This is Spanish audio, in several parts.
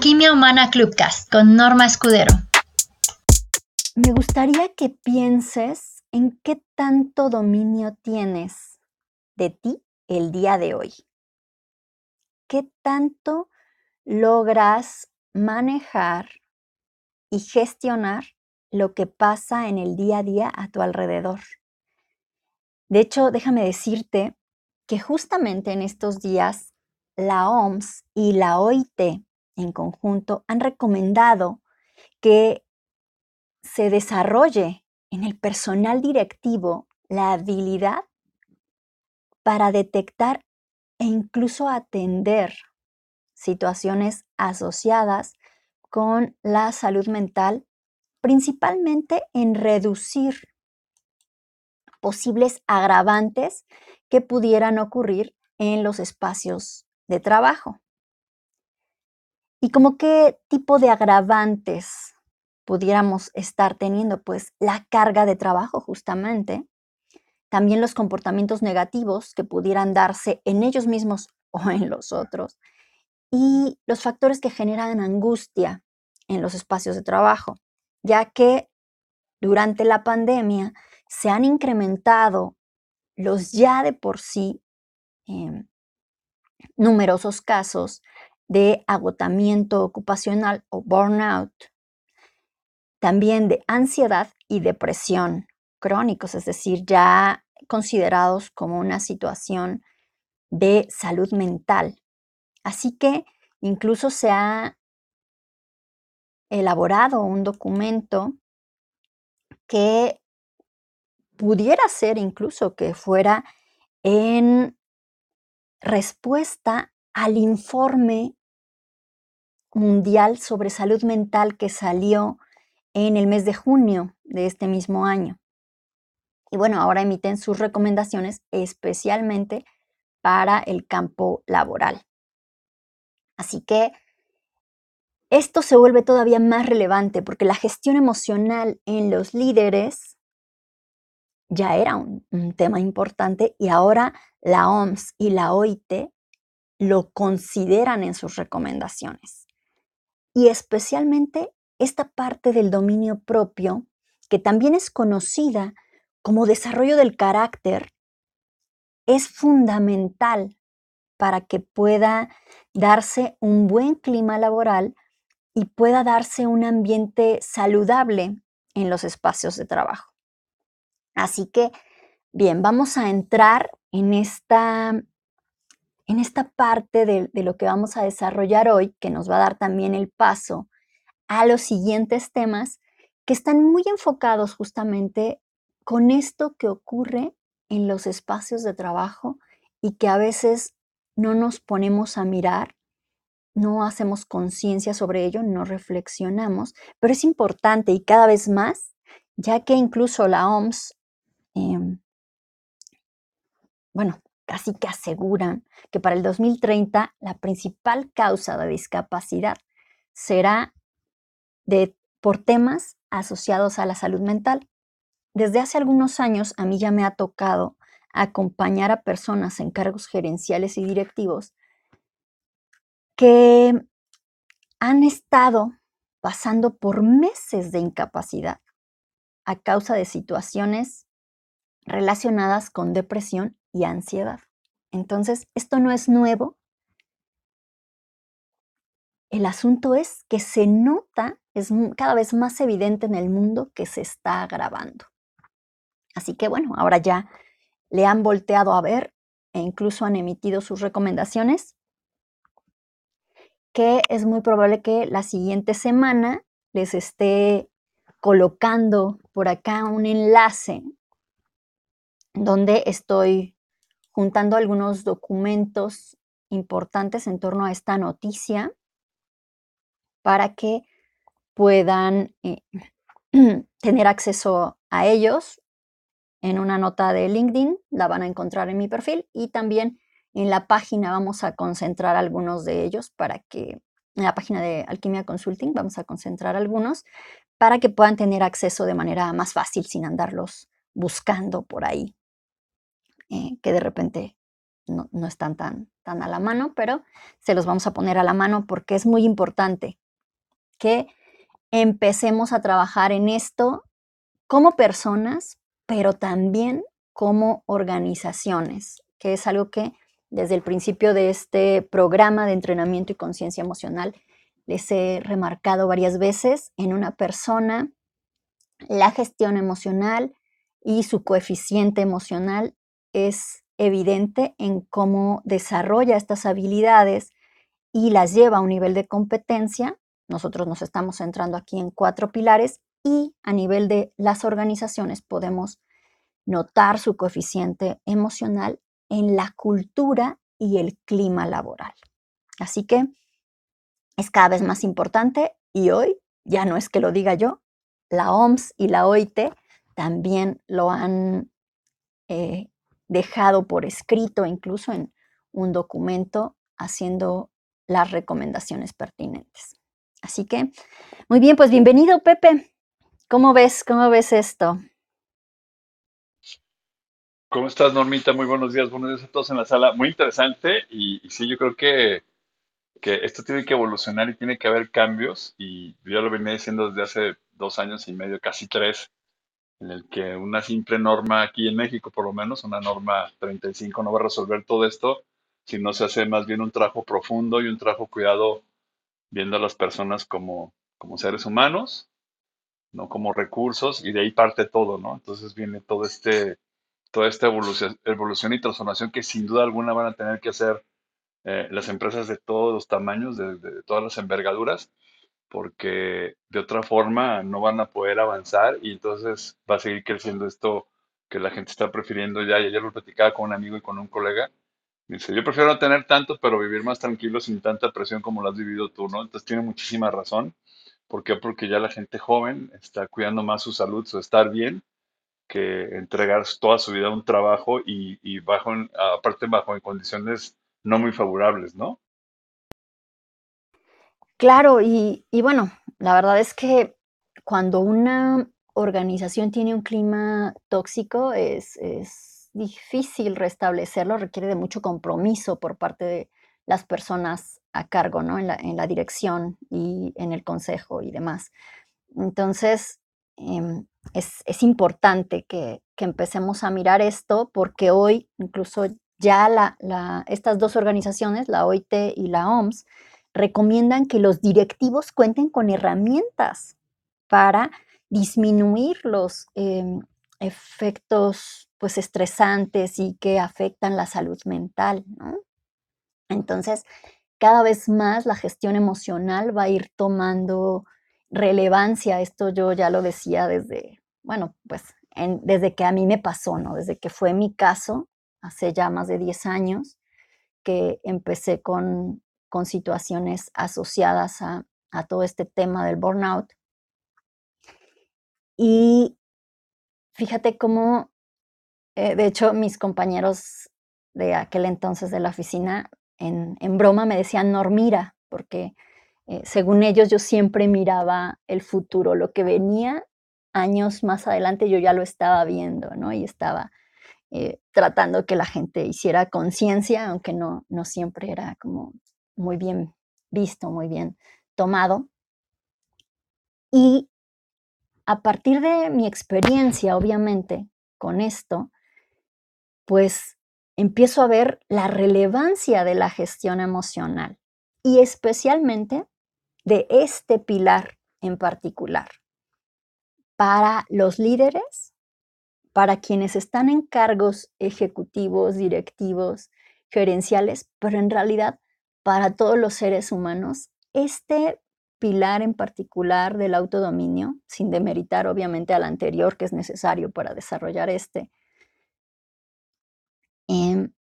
Alquimia Humana Clubcast con Norma Escudero. Me gustaría que pienses en qué tanto dominio tienes de ti el día de hoy. ¿Qué tanto logras manejar y gestionar lo que pasa en el día a día a tu alrededor? De hecho, déjame decirte que justamente en estos días la OMS y la OIT en conjunto han recomendado que se desarrolle en el personal directivo la habilidad para detectar e incluso atender situaciones asociadas con la salud mental, principalmente en reducir posibles agravantes que pudieran ocurrir en los espacios de trabajo. ¿Y como qué tipo de agravantes pudiéramos estar teniendo? Pues la carga de trabajo justamente, también los comportamientos negativos que pudieran darse en ellos mismos o en los otros, y los factores que generan angustia en los espacios de trabajo, ya que durante la pandemia se han incrementado los ya de por sí em, numerosos casos de agotamiento ocupacional o burnout, también de ansiedad y depresión crónicos, es decir, ya considerados como una situación de salud mental. Así que incluso se ha elaborado un documento que pudiera ser incluso que fuera en respuesta al informe mundial sobre salud mental que salió en el mes de junio de este mismo año. Y bueno, ahora emiten sus recomendaciones especialmente para el campo laboral. Así que esto se vuelve todavía más relevante porque la gestión emocional en los líderes ya era un, tema importante y ahora la OMS y la OIT lo consideran en sus recomendaciones y especialmente esta parte del dominio propio, que también es conocida como desarrollo del carácter, es fundamental para que pueda darse un buen clima laboral y pueda darse un ambiente saludable en los espacios de trabajo. Así que, bien, vamos a entrar en esta en esta parte de, lo que vamos a desarrollar hoy, que nos va a dar también el paso a los siguientes temas que están muy enfocados justamente con esto que ocurre en los espacios de trabajo y que a veces no nos ponemos a mirar, no hacemos conciencia sobre ello, no reflexionamos, pero es importante y cada vez más, ya que incluso la OMS, em, bueno, casi que aseguran que para el 2030 la principal causa de discapacidad será de, por temas asociados a la salud mental. Desde hace algunos años a mí ya me ha tocado acompañar a personas en cargos gerenciales y directivos que han estado pasando por meses de incapacidad a causa de situaciones relacionadas con depresión y ansiedad. Entonces, esto no es nuevo. El asunto es que se nota, es cada vez más evidente en el mundo que se está agravando. Así que bueno, ahora ya le han volteado a ver e incluso han emitido sus recomendaciones, que es muy probable que la siguiente semana les esté colocando por acá un enlace donde estoy juntando algunos documentos importantes en torno a esta noticia para que puedan eh, tener acceso a ellos en una nota de LinkedIn, la van a encontrar en mi perfil y también en la página vamos a concentrar algunos de ellos para que, en la página de Alquimia Consulting vamos a concentrar algunos para que puedan tener acceso de manera más fácil sin andarlos buscando por ahí. Eh, que de repente no, no están tan, tan a la mano, pero se los vamos a poner a la mano porque es muy importante que empecemos a trabajar en esto como personas, pero también como organizaciones, que es algo que desde el principio de este programa de entrenamiento y conciencia emocional les he remarcado varias veces en una persona, la gestión emocional y su coeficiente emocional es evidente en cómo desarrolla estas habilidades y las lleva a un nivel de competencia. Nosotros nos estamos centrando aquí en cuatro pilares y a nivel de las organizaciones podemos notar su coeficiente emocional en la cultura y el clima laboral. Así que es cada vez más importante y hoy, ya no es que lo diga yo, la OMS y la OIT también lo han eh, dejado por escrito, incluso en un documento, haciendo las recomendaciones pertinentes. Así que, muy bien, pues bienvenido, Pepe. ¿Cómo ves? ¿Cómo ves esto? ¿Cómo estás, Normita? Muy buenos días, buenos días a todos en la sala. Muy interesante y, sí, yo creo que, que esto tiene que evolucionar y tiene que haber cambios y yo lo venía diciendo desde hace dos años y medio, casi tres, en el que una simple norma aquí en México, por lo menos, una norma 35 no va a resolver todo esto, si no se hace más bien un trabajo profundo y un trabajo cuidado viendo a las personas como, como seres humanos, no como recursos, y de ahí parte todo, ¿no? Entonces viene todo este, toda esta evolución, evolución y transformación que sin duda alguna van a tener que hacer eh, las empresas de todos los tamaños, de, de todas las envergaduras, porque de otra forma no van a poder avanzar y entonces va a seguir creciendo esto que la gente está prefiriendo ya. Y ayer lo platicaba con un amigo y con un colega. Dice, yo prefiero no tener tanto, pero vivir más tranquilo sin tanta presión como lo has vivido tú, ¿no? Entonces tiene muchísima razón. ¿Por qué? Porque ya la gente joven está cuidando más su salud, su estar bien, que entregar toda su vida a un trabajo y, y bajo, aparte bajo en condiciones no muy favorables, ¿no? Claro, y, bueno, la verdad es que cuando una organización tiene un clima tóxico es, es difícil restablecerlo, requiere de mucho compromiso por parte de las personas a cargo, ¿no? En la, en la dirección y en el consejo y demás. Entonces, em, es, es importante que, que empecemos a mirar esto porque hoy incluso ya estas dos organizaciones, la OIT y la OMS, recomiendan que los directivos cuenten con herramientas para disminuir los em, efectos pues estresantes y que afectan la salud mental, ¿no? Entonces, cada vez más la gestión emocional va a ir tomando relevancia. Esto yo ya lo decía desde, bueno, pues en- desde que a mí me pasó, ¿no? Desde que fue mi caso, hace ya más de 10 años, que empecé con, con situaciones asociadas a, todo este tema del burnout. Y fíjate cómo, eh, de hecho, mis compañeros de aquel entonces de la oficina, en, en broma me decían Normira, porque eh, según ellos yo siempre miraba el futuro, lo que venía años más adelante yo ya lo estaba viendo, ¿no? Y estaba eh, tratando que la gente hiciera conciencia, aunque no, no siempre era como muy bien visto, muy bien tomado. Y a partir de mi experiencia, obviamente, con esto, pues empiezo a ver la relevancia de la gestión emocional y especialmente de este pilar en particular para los líderes, para quienes están en cargos ejecutivos, directivos, gerenciales, pero en realidad para todos los seres humanos, este pilar en particular del autodominio, sin demeritar obviamente al anterior que es necesario para desarrollar este, em,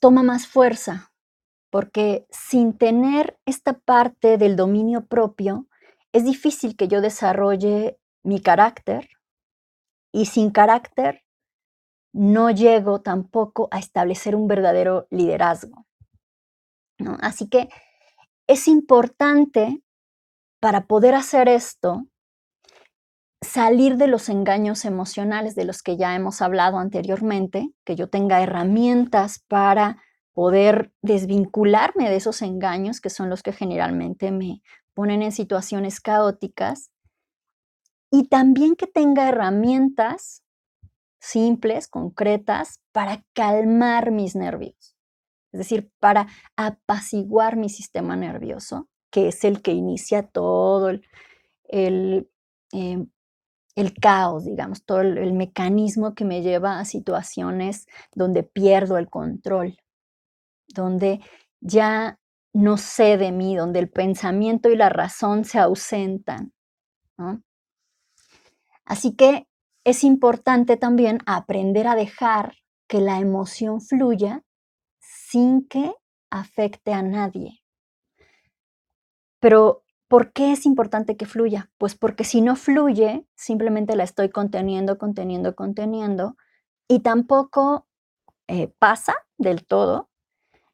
toma más fuerza, porque sin tener esta parte del dominio propio, es difícil que yo desarrolle mi carácter y sin carácter no llego tampoco a establecer un verdadero liderazgo. Así que es importante para poder hacer esto salir de los engaños emocionales de los que ya hemos hablado anteriormente, que yo tenga herramientas para poder desvincularme de esos engaños que son los que generalmente me ponen en situaciones caóticas y también que tenga herramientas simples, concretas, para calmar mis nervios, es decir, para apaciguar mi sistema nervioso, que es el que inicia todo el, el, em, caos, digamos, todo el mecanismo que me lleva a situaciones donde pierdo el control donde ya no sé de mí, donde el pensamiento y la razón se ausentan. Así que es importante también aprender a dejar que la emoción fluya sin que afecte a nadie. Pero, ¿por qué es importante que fluya? Pues porque si no fluye, simplemente la estoy conteniendo, conteniendo, conteniendo, y tampoco eh, pasa del todo,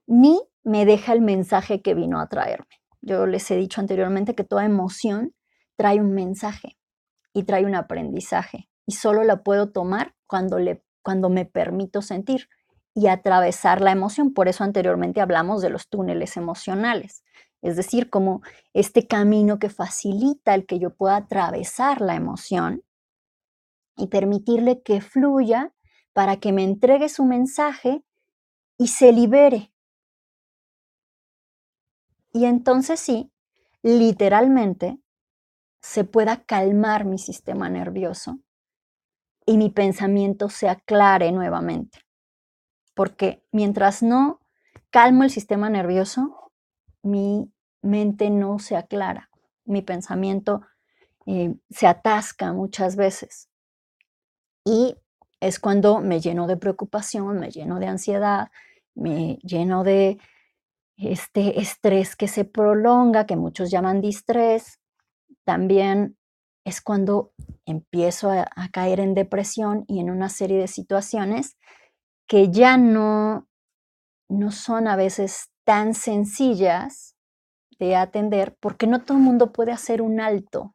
ni me deja el mensaje que vino a traerme. Yo les he dicho anteriormente que toda emoción trae un mensaje y trae un aprendizaje y solo la puedo tomar cuando, le, cuando me permito sentir y atravesar la emoción. Por eso anteriormente hablamos de los túneles emocionales, es decir, como este camino que facilita el que yo pueda atravesar la emoción y permitirle que fluya para que me entregue su mensaje y se libere y entonces sí, literalmente, se pueda calmar mi sistema nervioso y mi pensamiento se aclare nuevamente. Porque mientras no calmo el sistema nervioso, mi mente no se aclara, mi pensamiento eh, se atasca muchas veces. Y es cuando me lleno de preocupación, me lleno de ansiedad, me lleno de este estrés que se prolonga, que muchos llaman distrés, también es cuando empiezo a, caer en depresión y en una serie de situaciones que ya no, no son a veces tan sencillas de atender porque no todo el mundo puede hacer un alto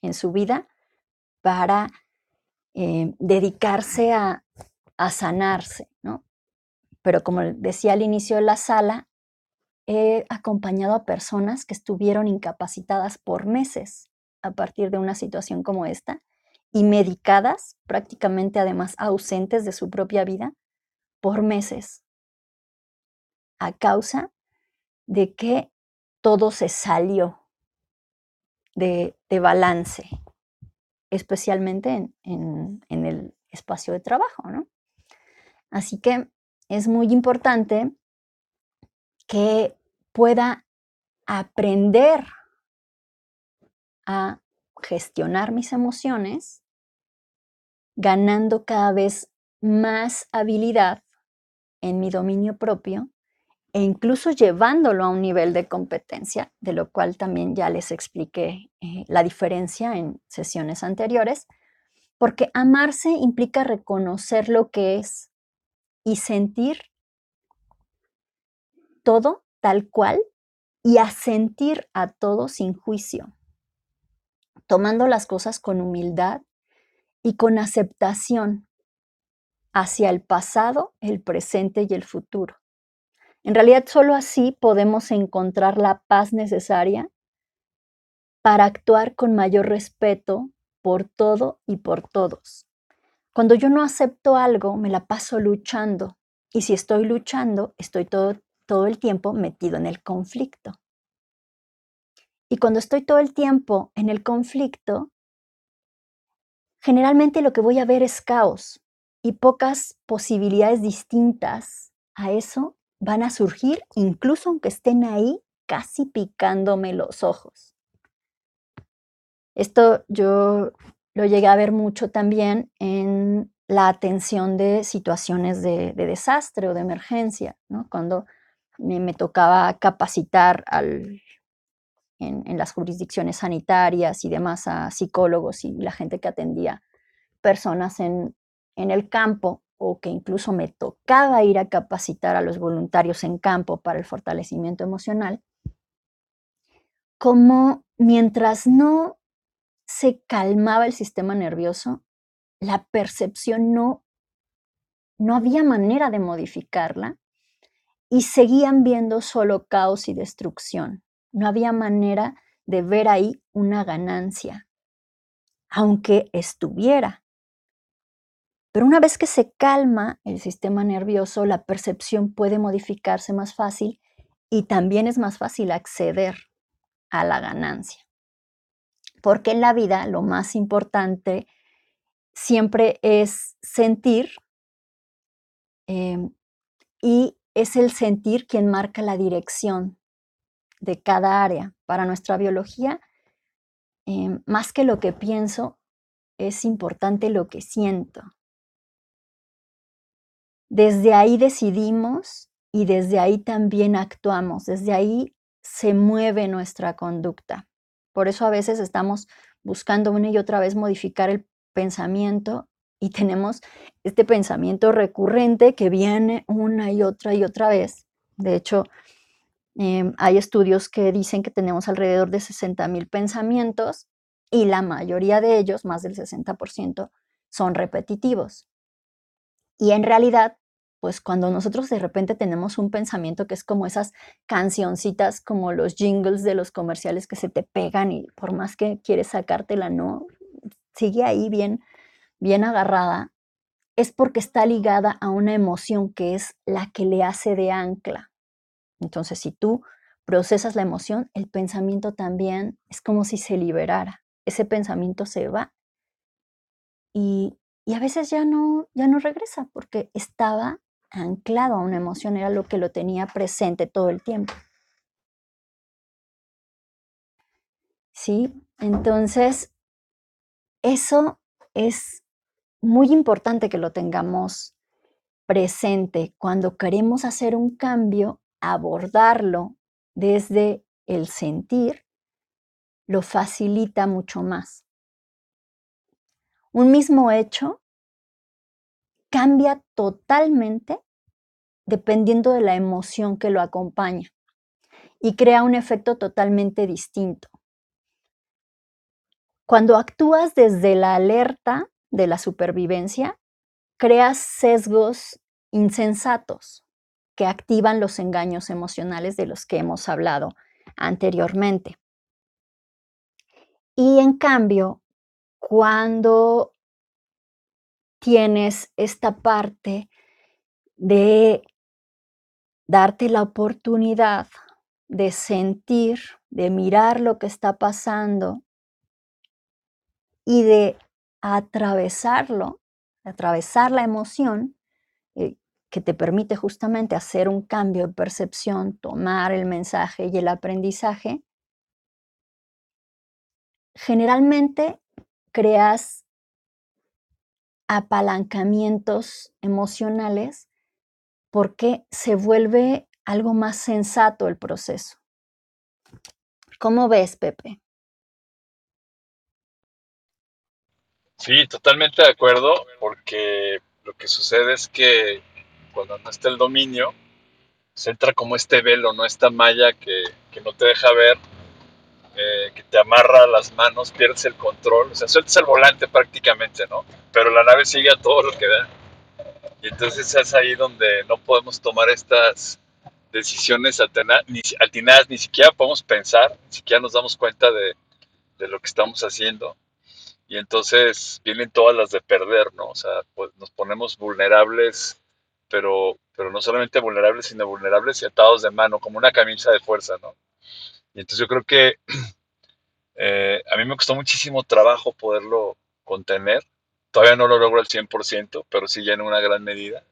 en su vida para eh, dedicarse a, a sanarse, ¿no? Pero como decía al inicio de la sala, he acompañado a personas que estuvieron incapacitadas por meses a partir de una situación como esta y medicadas, prácticamente además ausentes de su propia vida, por meses, a causa de que todo se salió de, balance, especialmente en, en el espacio de trabajo, ¿no? Así que es muy importante que pueda aprender a gestionar mis emociones, ganando cada vez más habilidad en mi dominio propio e incluso llevándolo a un nivel de competencia, de lo cual también ya les expliqué eh, la diferencia en sesiones anteriores, porque amarse implica reconocer lo que es y sentir todo tal cual y a sentir a todo sin juicio, tomando las cosas con humildad y con aceptación hacia el pasado, el presente y el futuro. En realidad, solo así podemos encontrar la paz necesaria para actuar con mayor respeto por todo y por todos. Cuando yo no acepto algo, me la paso luchando. Y si estoy luchando, estoy todo, todo el tiempo metido en el conflicto. Y cuando estoy todo el tiempo en el conflicto, generalmente lo que voy a ver es caos y pocas posibilidades distintas a eso van a surgir, incluso aunque estén ahí casi picándome los ojos. Esto yo lo llegué a ver mucho también en la atención de situaciones de, desastre o de emergencia, ¿no? Cuando me, tocaba capacitar en, las jurisdicciones sanitarias y demás a psicólogos y la gente que atendía personas en, en el campo o que incluso me tocaba ir a capacitar a los voluntarios en campo para el fortalecimiento emocional, como mientras no se calmaba el sistema nervioso, la percepción no, no había manera de modificarla y seguían viendo solo caos y destrucción. No había manera de ver ahí una ganancia, aunque estuviera. Pero una vez que se calma el sistema nervioso, la percepción puede modificarse más fácil y también es más fácil acceder a la ganancia. Porque en la vida lo más importante siempre es sentir em, y es el sentir quien marca la dirección de cada área. Para nuestra biología, em, más que lo que pienso, es importante lo que siento. Desde ahí decidimos y desde ahí también actuamos, desde ahí se mueve nuestra conducta. Por eso a veces estamos buscando una y otra vez modificar el pensamiento y tenemos este pensamiento recurrente que viene una y otra y otra vez. De hecho, em, hay estudios que dicen que tenemos alrededor de 60 mil pensamientos y la mayoría de ellos, más del 60%, son repetitivos. Y en realidad pues cuando nosotros de repente tenemos un pensamiento que es como esas cancioncitas, como los jingles de los comerciales que se te pegan y por más que quieres sacártela, no, sigue ahí bien, bien agarrada, es porque está ligada a una emoción que es la que le hace de ancla. Entonces, si tú procesas la emoción, el pensamiento también es como si se liberara. Ese pensamiento se va y, y a veces ya no, ya no regresa porque estaba anclado a una emoción, era lo que lo tenía presente todo el tiempo. ¿Sí? Entonces, eso es muy importante que lo tengamos presente cuando queremos hacer un cambio, abordarlo desde el sentir, lo facilita mucho más. Un mismo hecho cambia totalmente dependiendo de la emoción que lo acompaña y crea un efecto totalmente distinto. Cuando actúas desde la alerta de la supervivencia, creas sesgos insensatos que activan los engaños emocionales de los que hemos hablado anteriormente. Y en cambio, cuando tienes esta parte de darte la oportunidad de sentir, de mirar lo que está pasando y de atravesarlo, atravesar la emoción eh, que te permite justamente hacer un cambio de percepción, tomar el mensaje y el aprendizaje, generalmente creas apalancamientos emocionales porque se vuelve algo más sensato el proceso. ¿Cómo ves, Pepe? Sí, totalmente de acuerdo, porque lo que sucede es que cuando no está el dominio, se entra como este velo, ¿no? Esta malla que, no te deja ver, que te amarra las manos, pierdes el control, o sea, sueltas el volante prácticamente, ¿no? Pero la nave sigue a todo lo que da. Y entonces es ahí donde no podemos tomar estas decisiones atinadas, ni siquiera podemos pensar, ni siquiera nos damos cuenta de, lo que estamos haciendo. Y entonces vienen todas las de perder, ¿no? O sea, pues nos ponemos vulnerables, pero, pero no solamente vulnerables, sino vulnerables y atados de mano, como una camisa de fuerza, ¿no? Y entonces yo creo que eh, a mí me costó muchísimo trabajo poderlo contener Todavía no lo logro al 100%, pero sí ya en una gran medida.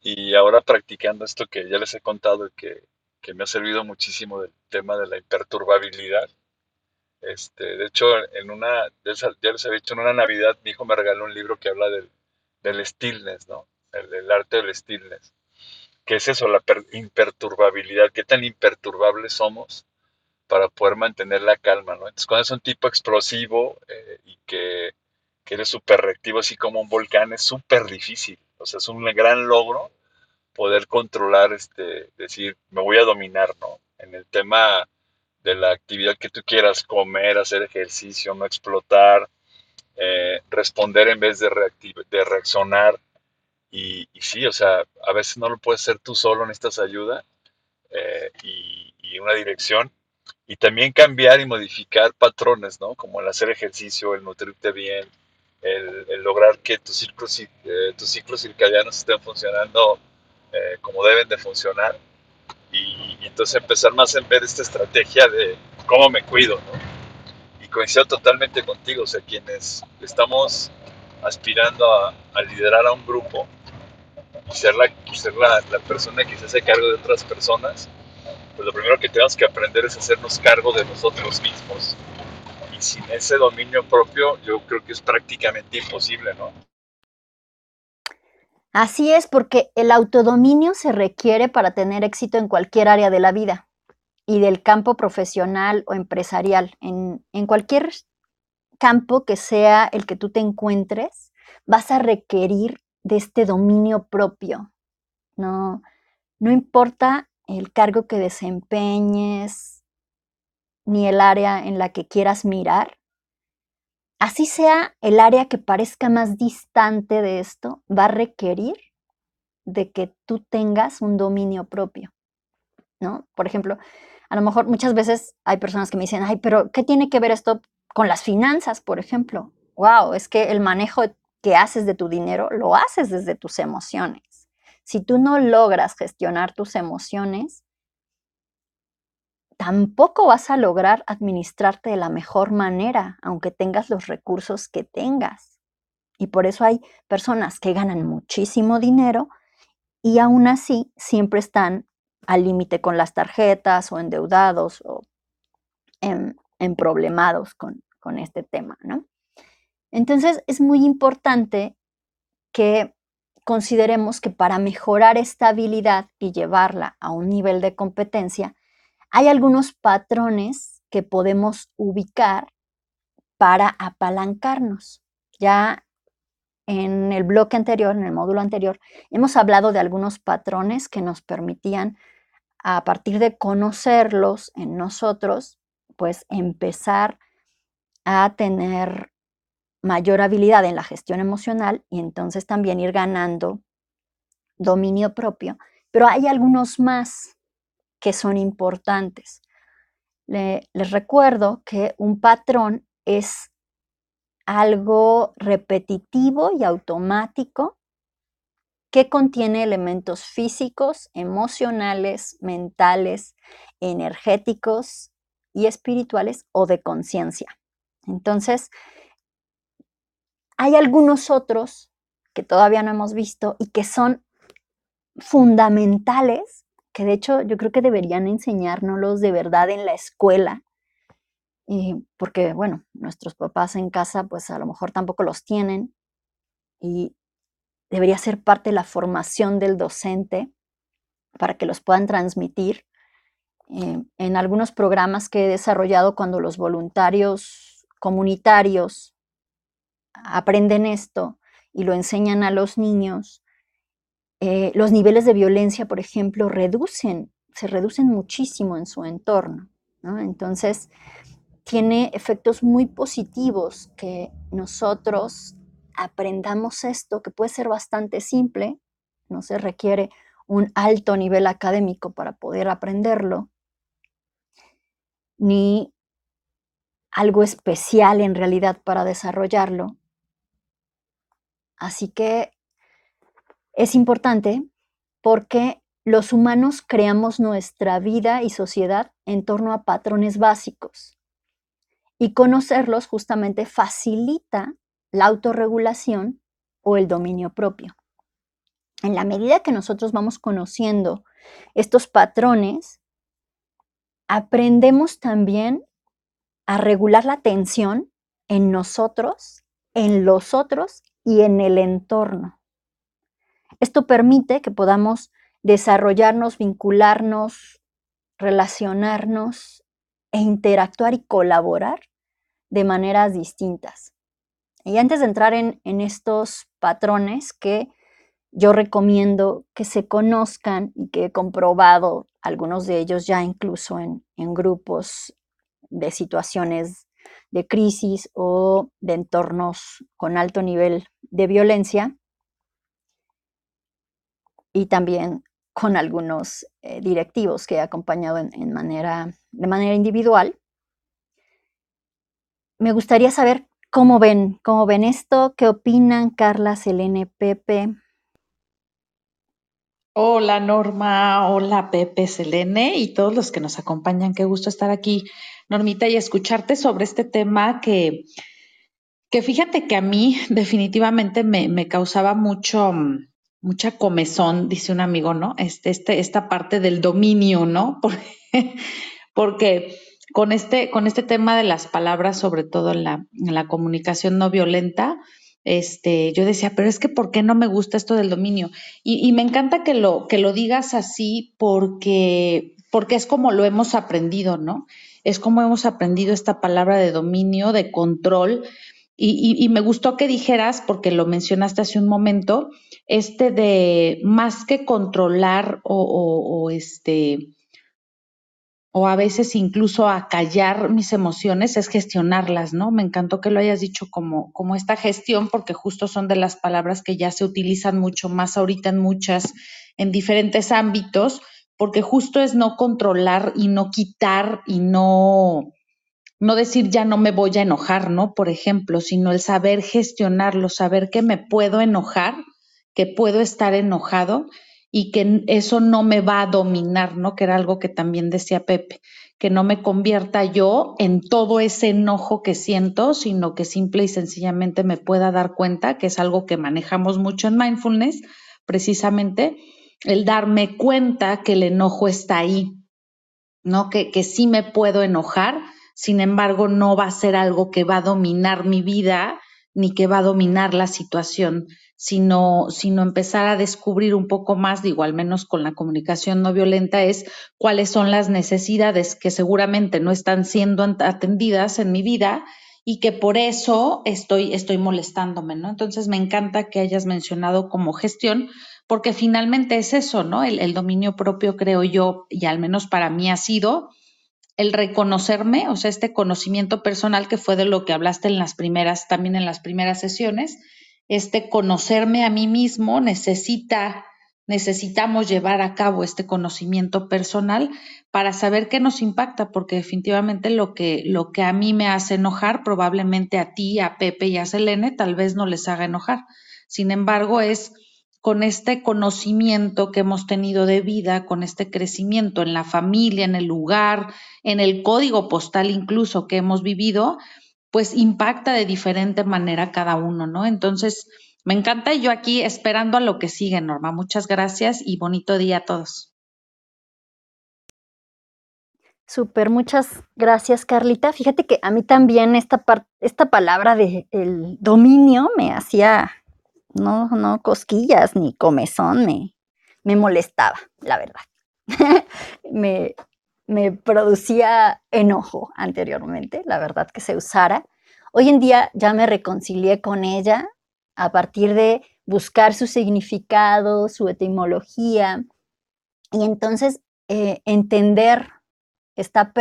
Y ahora practicando esto que ya les he contado y que, que me ha servido muchísimo del tema de la imperturbabilidad. Este, de hecho, en una, ya les he dicho, en una Navidad mi hijo me regaló un libro que habla del, del stillness, ¿no? El, arte del stillness. ¿Qué es eso? La imperturbabilidad. ¿Qué tan imperturbables somos para poder mantener la calma, ¿no? Entonces, cuando es un tipo explosivo eh, y que que eres súper reactivo, así como un volcán, es súper difícil. O sea, es un gran logro poder controlar, este, decir, me voy a dominar, ¿no? En el tema de la actividad que tú quieras, comer, hacer ejercicio, no explotar, eh, responder en vez de, de reaccionar. Y, sí, o sea, a veces no lo puedes hacer tú solo, necesitas ayuda eh, y, y, una dirección. Y también cambiar y modificar patrones, ¿no? Como el hacer ejercicio, el nutrirte bien, el, lograr que tus ciclos, eh, tus ciclos circadianos estén funcionando eh, como deben de funcionar. Y, entonces empezar más en ver esta estrategia de cómo me cuido. Y coincido totalmente contigo, o sea, quienes estamos aspirando a, liderar a un grupo, y ser, la, persona que se hace cargo de otras personas, pues lo primero que tenemos que aprender es hacernos cargo de nosotros mismos. Y sin ese dominio propio, yo creo que es prácticamente imposible, ¿no? Así es, porque el autodominio se requiere para tener éxito en cualquier área de la vida y del campo profesional o empresarial. En, en cualquier campo que sea el que tú te encuentres, vas a requerir de este dominio propio. No, no importa el cargo que desempeñes ni el área en la que quieras mirar, así sea el área que parezca más distante de esto, va a requerir de que tú tengas un dominio propio, ¿no? Por ejemplo, a lo mejor muchas veces hay personas que me dicen, ay, pero ¿qué tiene que ver esto con las finanzas, por ejemplo? Wow, es que el manejo que haces de tu dinero lo haces desde tus emociones. Si tú no logras gestionar tus emociones, tampoco vas a lograr administrarte de la mejor manera, aunque tengas los recursos que tengas. Y por eso hay personas que ganan muchísimo dinero y aún así siempre están al límite con las tarjetas o endeudados o en, problemados con, con este tema, ¿no? Entonces es muy importante que consideremos que para mejorar esta habilidad y llevarla a un nivel de competencia, hay algunos patrones que podemos ubicar para apalancarnos. Ya en el bloque anterior, en el módulo anterior, hemos hablado de algunos patrones que nos permitían, a partir de conocerlos en nosotros, pues empezar a tener mayor habilidad en la gestión emocional y entonces también ir ganando dominio propio. Pero hay algunos más que son importantes. les recuerdo que un patrón es algo repetitivo y automático que contiene elementos físicos, emocionales, mentales, energéticos y espirituales o de conciencia. Entonces, hay algunos otros que todavía no hemos visto y que son fundamentales, que de hecho yo creo que deberían enseñárnoslos de verdad en la escuela, porque bueno, nuestros papás en casa pues a lo mejor tampoco los tienen y debería ser parte de la formación del docente para que los puedan transmitir. Eh, en algunos programas que he desarrollado cuando los voluntarios comunitarios aprenden esto y lo enseñan a los niños, eh, los niveles de violencia, por ejemplo, reducen, se reducen muchísimo en su entorno. Entonces, tiene efectos muy positivos que nosotros aprendamos esto, que puede ser bastante simple, no se requiere un alto nivel académico para poder aprenderlo, ni algo especial en realidad para desarrollarlo, Así que es importante porque los humanos creamos nuestra vida y sociedad en torno a patrones básicos. Y conocerlos justamente facilita la autorregulación o el dominio propio. En la medida que nosotros vamos conociendo estos patrones, aprendemos también a regular la tensión en nosotros, en los otros y en el entorno. Esto permite que podamos desarrollarnos, vincularnos, relacionarnos e interactuar y colaborar de maneras distintas. Y antes de entrar en, en estos patrones que yo recomiendo que se conozcan y que he comprobado algunos de ellos ya incluso en, en grupos de situaciones de crisis o de entornos con alto nivel de violencia y también con algunos eh, directivos que he acompañado en, manera, de manera individual. Me gustaría saber cómo ven, cómo ven esto, qué opinan Carla, Selene, Pepe. Hola Norma, hola Pepe, Selene y todos los que nos acompañan. Qué gusto estar aquí, Normita, y escucharte sobre este tema que, que fíjate que a mí definitivamente me, me causaba mucho, mucha comezón, dice un amigo, ¿no? Este, este, esta parte del dominio, ¿no? Porque, con, este, con este tema de las palabras, sobre todo la, en la comunicación no violenta, este, yo decía, pero es que ¿por qué no me gusta esto del dominio? Y, me encanta que lo, que lo digas así porque, porque es como lo hemos aprendido, ¿no? Es como hemos aprendido esta palabra de dominio, de control, y, me gustó que dijeras, porque lo mencionaste hace un momento, este de más que controlar o, este o a veces incluso acallar mis emociones es gestionarlas, ¿no? Me encantó que lo hayas dicho como, como esta gestión, porque justo son de las palabras que ya se utilizan mucho más ahorita en muchas, en diferentes ámbitos, porque justo es no controlar y no quitar y no, no decir ya no me voy a enojar, ¿no? Por ejemplo, sino el saber gestionarlo, saber que me puedo enojar, que puedo estar enojado y que eso no me va a dominar, ¿no? Que era algo que también decía Pepe, que no me convierta yo en todo ese enojo que siento, sino que simple y sencillamente me pueda dar cuenta, que es algo que manejamos mucho en mindfulness, precisamente, el darme cuenta que el enojo está ahí, ¿no? Que, que sí me puedo enojar, sin embargo, no va a ser algo que va a dominar mi vida ni que va a dominar la situación, sino, sino empezar a descubrir un poco más, digo, al menos con la comunicación no violenta, es cuáles son las necesidades que seguramente no están siendo atendidas en mi vida y que por eso estoy, estoy molestándome, ¿no? Entonces me encanta que hayas mencionado como gestión, porque finalmente es eso, ¿no? El, el dominio propio, creo yo, y al menos para mí ha sido el reconocerme, o sea, este conocimiento personal que fue de lo que hablaste en las primeras, también en las primeras sesiones, este conocerme a mí mismo necesita, necesitamos llevar a cabo este conocimiento personal para saber qué nos impacta, porque definitivamente lo que, lo que a mí me hace enojar, probablemente a ti, a Pepe y a Selene, tal vez no les haga enojar. Sin embargo, es con este conocimiento que hemos tenido de vida, con este crecimiento en la familia, en el lugar, en el código postal incluso que hemos vivido, pues impacta de diferente manera cada uno, ¿no? Entonces, me encanta yo aquí esperando a lo que sigue, Norma. Muchas gracias y bonito día a todos. Súper, muchas gracias, Carlita. Fíjate que a mí también esta, esta palabra de dominio me hacía no, no cosquillas ni comezón, me, me molestaba, la verdad. me, me producía enojo anteriormente, la verdad que se usara. Hoy en día ya me reconcilié con ella a partir de buscar su significado, su etimología, y entonces eh, entender esta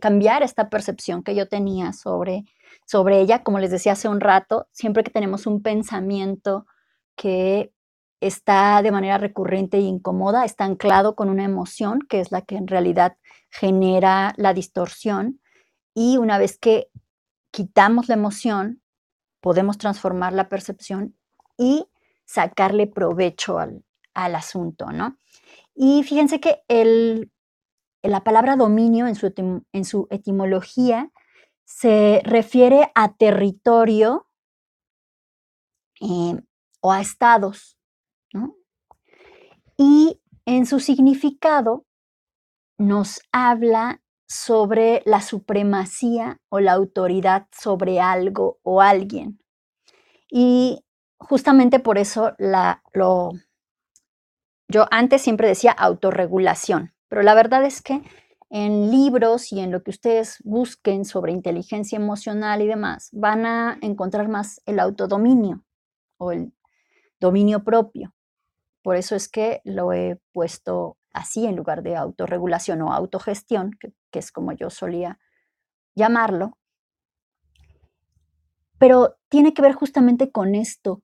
cambiar esta percepción que yo tenía sobre sobre ella, como les decía hace un rato, siempre que tenemos un pensamiento que está de manera recurrente e incómoda, está anclado con una emoción, que es la que en realidad genera la distorsión, y una vez que quitamos la emoción, podemos transformar la percepción y sacarle provecho al, asunto, ¿no? Y fíjense que el, la palabra dominio en su, en su etimología se refiere a territorio eh, o a estados, ¿no? Y en su significado nos habla sobre la supremacía o la autoridad sobre algo o alguien. Y justamente por eso la, lo, yo antes siempre decía autorregulación, pero la verdad es que en libros y en lo que ustedes busquen sobre inteligencia emocional y demás, van a encontrar más el autodominio o el dominio propio. Por eso es que lo he puesto así en lugar de autorregulación o autogestión, que, es como yo solía llamarlo. Pero tiene que ver justamente con esto,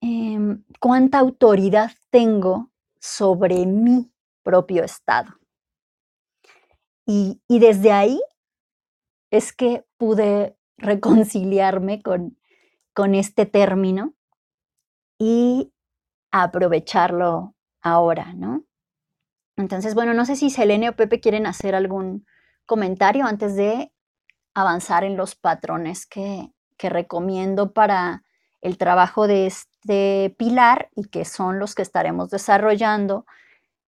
em, cuánta autoridad tengo sobre mi propio estado. Y, desde ahí es que pude reconciliarme con, con este término y aprovecharlo ahora, ¿no? Entonces, bueno, no sé si Selene o Pepe quieren hacer algún comentario antes de avanzar en los patrones que, que recomiendo para el trabajo de este pilar y que son los que estaremos desarrollando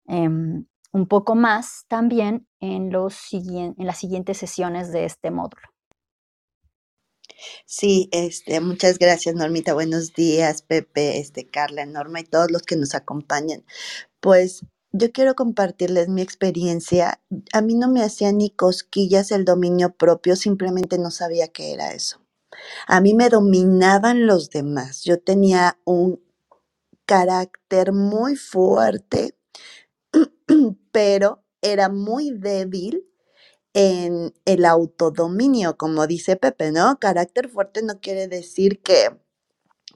em, un poco más también en, los en las siguientes sesiones de este módulo. Sí, este, muchas gracias, Normita. Buenos días, Pepe, este, Carla, Norma y todos los que nos acompañan. Pues yo quiero compartirles mi experiencia. A mí no me hacía ni cosquillas el dominio propio, simplemente no sabía qué era eso. A mí me dominaban los demás. Yo tenía un carácter muy fuerte, pero era muy débil en el autodominio, como dice Pepe, ¿no? Carácter fuerte no quiere decir que,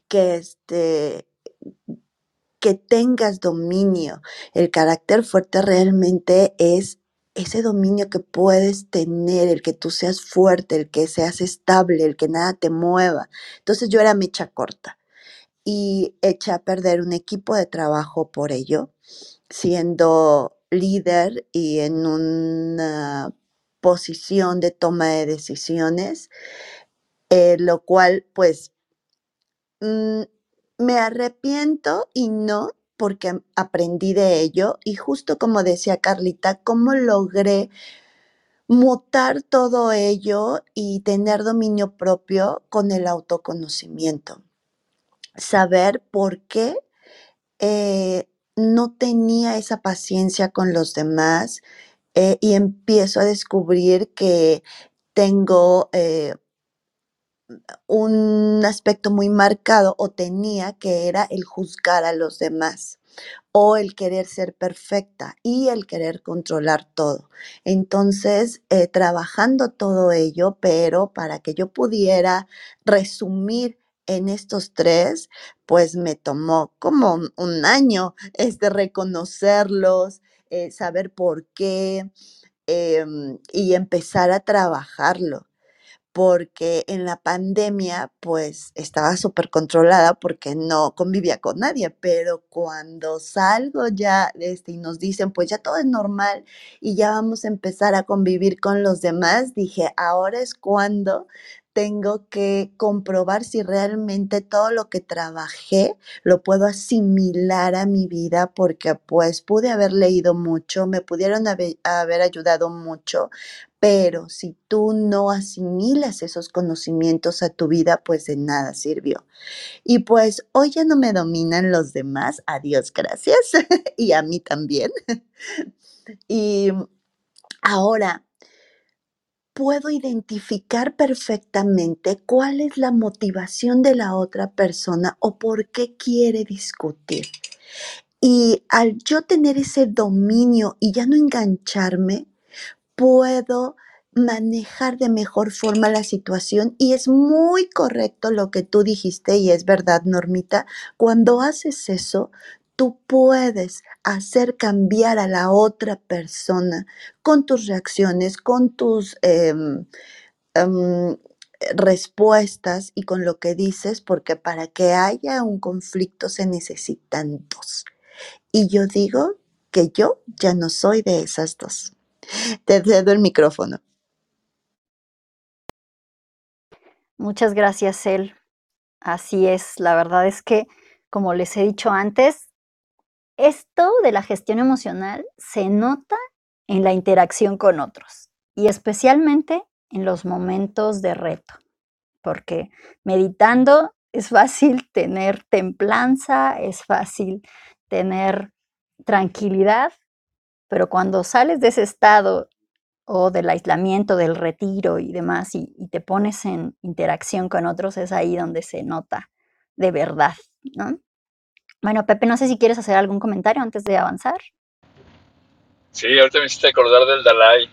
que, este, que tengas dominio. El carácter fuerte realmente es ese dominio que puedes tener, el que tú seas fuerte, el que seas estable, el que nada te mueva. Entonces yo era mecha corta y eché a perder un equipo de trabajo por ello, siendo líder y en una posición de toma de decisiones, eh, lo cual pues mm, me arrepiento y no porque aprendí de ello y justo como decía Carlita, cómo logré mutar todo ello y tener dominio propio con el autoconocimiento. Saber por qué eh, no tenía esa paciencia con los demás eh, y empiezo a descubrir que tengo eh, un aspecto muy marcado o tenía que era el juzgar a los demás o el querer ser perfecta y el querer controlar todo. Entonces, eh, trabajando todo ello, pero para que yo pudiera resumir en estos tres, pues me tomó como un año este, reconocerlos, eh, saber por qué em, y empezar a trabajarlo porque en la pandemia pues estaba súper controlada porque no convivía con nadie, pero cuando salgo ya este, y nos dicen pues ya todo es normal y ya vamos a empezar a convivir con los demás, dije, ahora es cuando tengo que comprobar si realmente todo lo que trabajé lo puedo asimilar a mi vida porque pues pude haber leído mucho, me pudieron haber, haber ayudado mucho, pero si tú no asimilas esos conocimientos a tu vida, pues de nada sirvió. Y pues hoy ya no me dominan los demás, adiós, gracias, y a mí también. y ahora puedo identificar perfectamente cuál es la motivación de la otra persona o por qué quiere discutir. Y al yo tener ese dominio y ya no engancharme, puedo manejar de mejor forma la situación y es muy correcto lo que tú dijiste y es verdad, Normita, cuando haces eso, tú puedes hacer cambiar a la otra persona con tus reacciones, con tus em, em, respuestas y con lo que dices, porque para que haya un conflicto se necesitan dos. Y yo digo que yo ya no soy de esas dos. Te cedo el micrófono. Muchas gracias, El. Así es, la verdad es que, como les he dicho antes, esto de la gestión emocional se nota en la interacción con otros y especialmente en los momentos de reto, porque meditando es fácil tener templanza, es fácil tener tranquilidad, pero cuando sales de ese estado o del aislamiento, del retiro y demás, y, te pones en interacción con otros, es ahí donde se nota de verdad, ¿no? Bueno, Pepe, no sé si quieres hacer algún comentario antes de avanzar. Sí, ahorita me hiciste acordar del Dalai.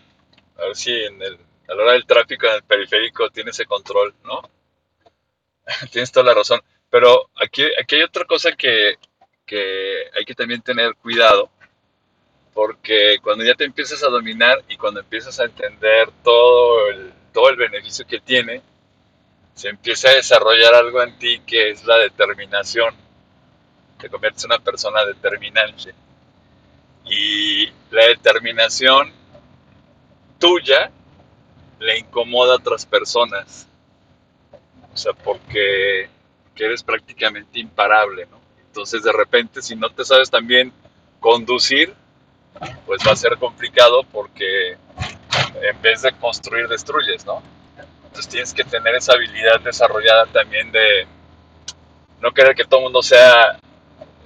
A ver si en el, a la hora del tráfico en el periférico tiene ese control, ¿no? Tienes toda la razón. Pero aquí, aquí hay otra cosa que, que hay que también tener cuidado, porque cuando ya te empiezas a dominar y cuando empiezas a entender todo el, todo el beneficio que tiene, se empieza a desarrollar algo en ti que es la determinación. Te conviertes en una persona determinante. Y la determinación tuya le incomoda a otras personas. O sea, porque que eres prácticamente imparable, ¿no? Entonces, de repente, si no te sabes también conducir, pues va a ser complicado porque en vez de construir, destruyes, ¿no? Entonces tienes que tener esa habilidad desarrollada también de no querer que todo el mundo sea,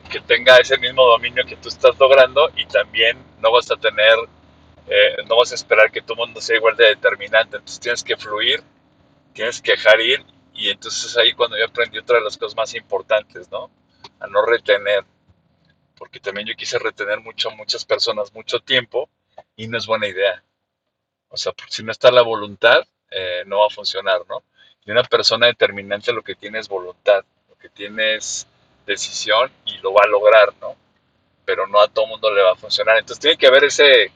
que tenga ese mismo dominio que tú estás logrando y también no vas a tener, eh, no vas a esperar que todo el mundo sea igual de determinante. Entonces tienes que fluir, tienes que dejar ir y entonces ahí cuando yo aprendí otra de las cosas más importantes, ¿no? A no retener, porque también yo quise retener mucho, muchas personas mucho tiempo y no es buena idea. O sea, si no está la voluntad, eh, no va a funcionar, ¿no? Y una persona determinante lo que tiene es voluntad, lo que tiene es decisión y lo va a lograr, ¿no? Pero no a todo mundo le va a funcionar. Entonces tiene que haber ese,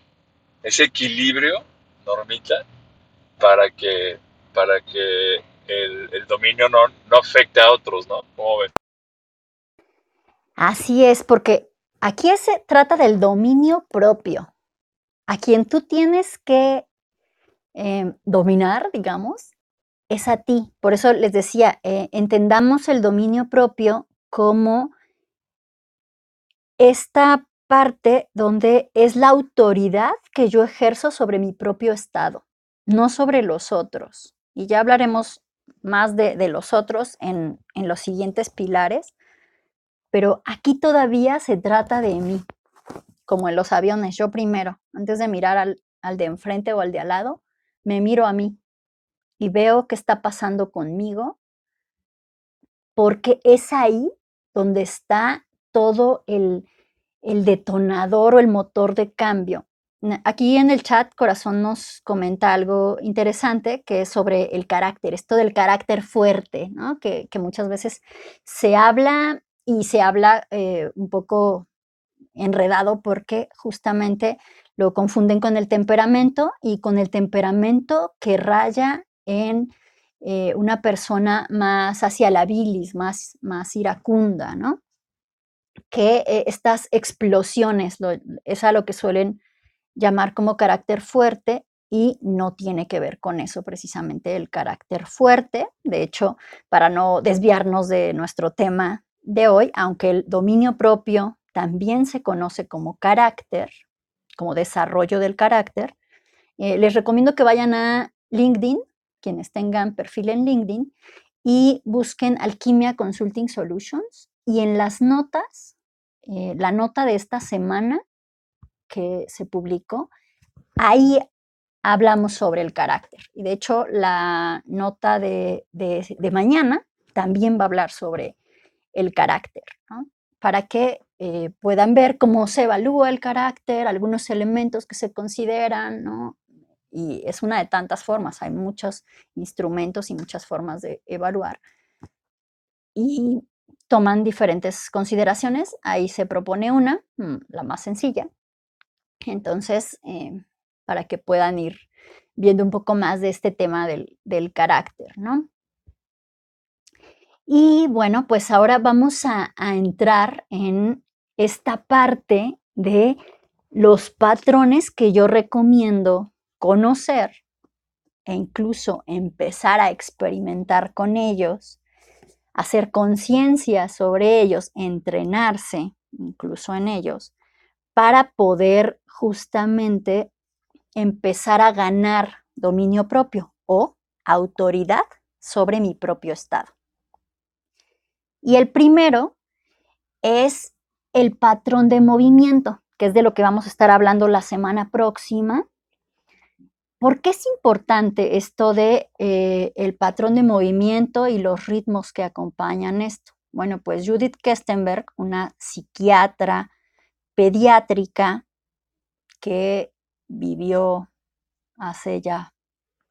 ese equilibrio, Normita, para que, para que el, el dominio no, no afecte a otros, ¿no? ¿Cómo ven? Así es, porque aquí se trata del dominio propio, a quien tú tienes que eh, dominar, digamos, es a ti. Por eso les decía, eh, entendamos el dominio propio como esta parte donde es la autoridad que yo ejerzo sobre mi propio estado, no sobre los otros. Y ya hablaremos más de, los otros en los siguientes pilares, pero aquí todavía se trata de mí, como en los aviones, yo primero, antes de mirar al, al de enfrente o al de al lado, me miro a mí y veo qué está pasando conmigo, porque es ahí donde está todo el, el detonador o el motor de cambio. Aquí en el chat Corazón nos comenta algo interesante que es sobre el carácter, esto del carácter fuerte, ¿no? que, que muchas veces se habla y se habla eh, un poco enredado porque justamente lo confunden con el temperamento y con el temperamento que raya en eh, una persona más hacia la bilis, más, más iracunda, ¿no? Que eh, estas explosiones lo, es a lo que suelen llamar como carácter fuerte y no tiene que ver con eso precisamente el carácter fuerte. De hecho, para no desviarnos de nuestro tema de hoy, aunque el dominio propio también se conoce como carácter, como desarrollo del carácter, eh, les recomiendo que vayan a LinkedIn, quienes tengan perfil en LinkedIn, y busquen Alquimia Consulting Solutions. Y en las notas, eh, la nota de esta semana que se publicó, ahí hablamos sobre el carácter. Y de hecho, la nota de, de, de mañana también va a hablar sobre el carácter, ¿no? para que eh, puedan ver cómo se evalúa el carácter, algunos elementos que se consideran, ¿no? Y es una de tantas formas, hay muchos instrumentos y muchas formas de evaluar. Y toman diferentes consideraciones, ahí se propone una, mm, la más sencilla. Entonces, eh, para que puedan ir viendo un poco más de este tema del, del carácter, ¿no? Y bueno, pues ahora vamos a, a entrar en esta parte de los patrones que yo recomiendo conocer e incluso empezar a experimentar con ellos, hacer conciencia sobre ellos, entrenarse incluso en ellos, para poder justamente empezar a ganar dominio propio o autoridad sobre mi propio estado. Y el primero es el patrón de movimiento, que es de lo que vamos a estar hablando la semana próxima. ¿Por qué es importante esto de eh, el patrón de movimiento y los ritmos que acompañan esto? Bueno, pues Judith Kestenberg, una psiquiatra pediátrica que vivió hace ya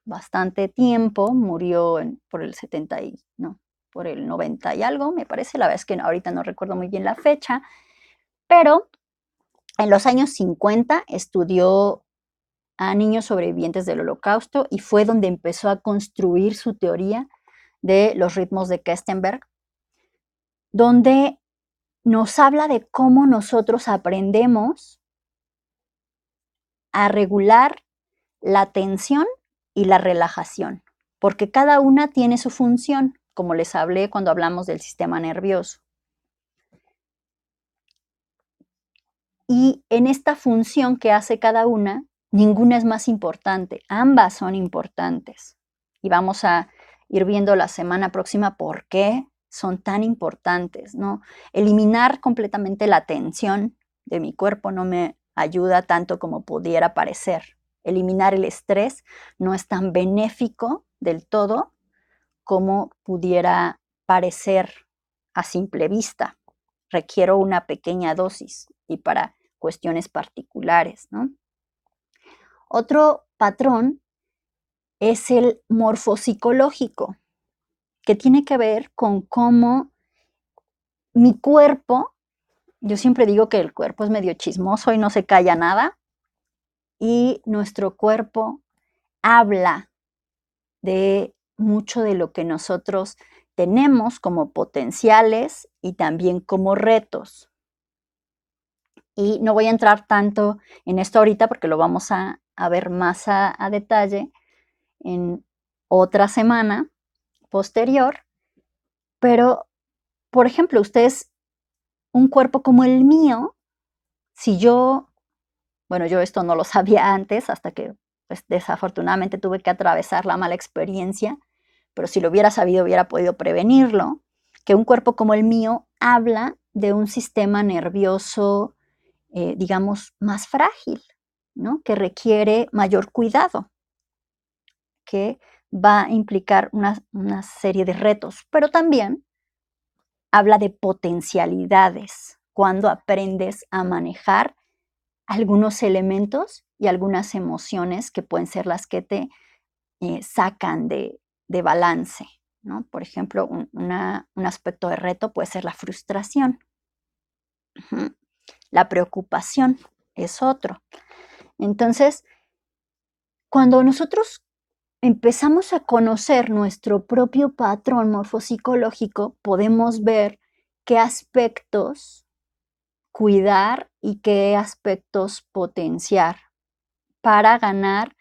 bastante tiempo, murió por el 70 y, no, por el 90 y algo, me parece, la verdad es que ahorita no recuerdo muy bien la fecha, pero en los años 50 estudió a niños sobrevivientes del holocausto y fue donde empezó a construir su teoría de los ritmos de Kestenberg, donde nos habla de cómo nosotros aprendemos a regular la tensión y la relajación, porque cada una tiene su función, como les hablé cuando hablamos del sistema nervioso. Y en esta función que hace cada una, ninguna es más importante, ambas son importantes. Y vamos a ir viendo la semana próxima por qué son tan importantes, ¿no? Eliminar completamente la tensión de mi cuerpo no me ayuda tanto como pudiera parecer. Eliminar el estrés no es tan benéfico del todo como pudiera parecer a simple vista. Requiero una pequeña dosis y para cuestiones particulares, ¿no? Otro patrón es el morfopsicológico, que tiene que ver con cómo mi cuerpo, yo siempre digo que el cuerpo es medio chismoso y no se calla nada, y nuestro cuerpo habla de mucho de lo que nosotros tenemos como potenciales y también como retos. Y no voy a entrar tanto en esto ahorita porque lo vamos a, ver más a, a detalle en otra semana posterior, pero, por ejemplo, ustedes, un cuerpo como el mío, si yo bueno, yo esto no lo sabía antes hasta que pues, desafortunadamente tuve que atravesar la mala experiencia, pero si lo hubiera sabido hubiera podido prevenirlo, que un cuerpo como el mío habla de un sistema nervioso, eh, digamos, más frágil, ¿no? que requiere mayor cuidado, que va a implicar una, una serie de retos, pero también habla de potencialidades cuando aprendes a manejar algunos elementos y algunas emociones que pueden ser las que te eh, sacan de, balance. ¿no? Por ejemplo, un, aspecto de reto puede ser la frustración. La preocupación es otro. Entonces, cuando nosotros empezamos a conocer nuestro propio patrón morfopsicológico, podemos ver qué aspectos cuidar y qué aspectos potenciar para ganar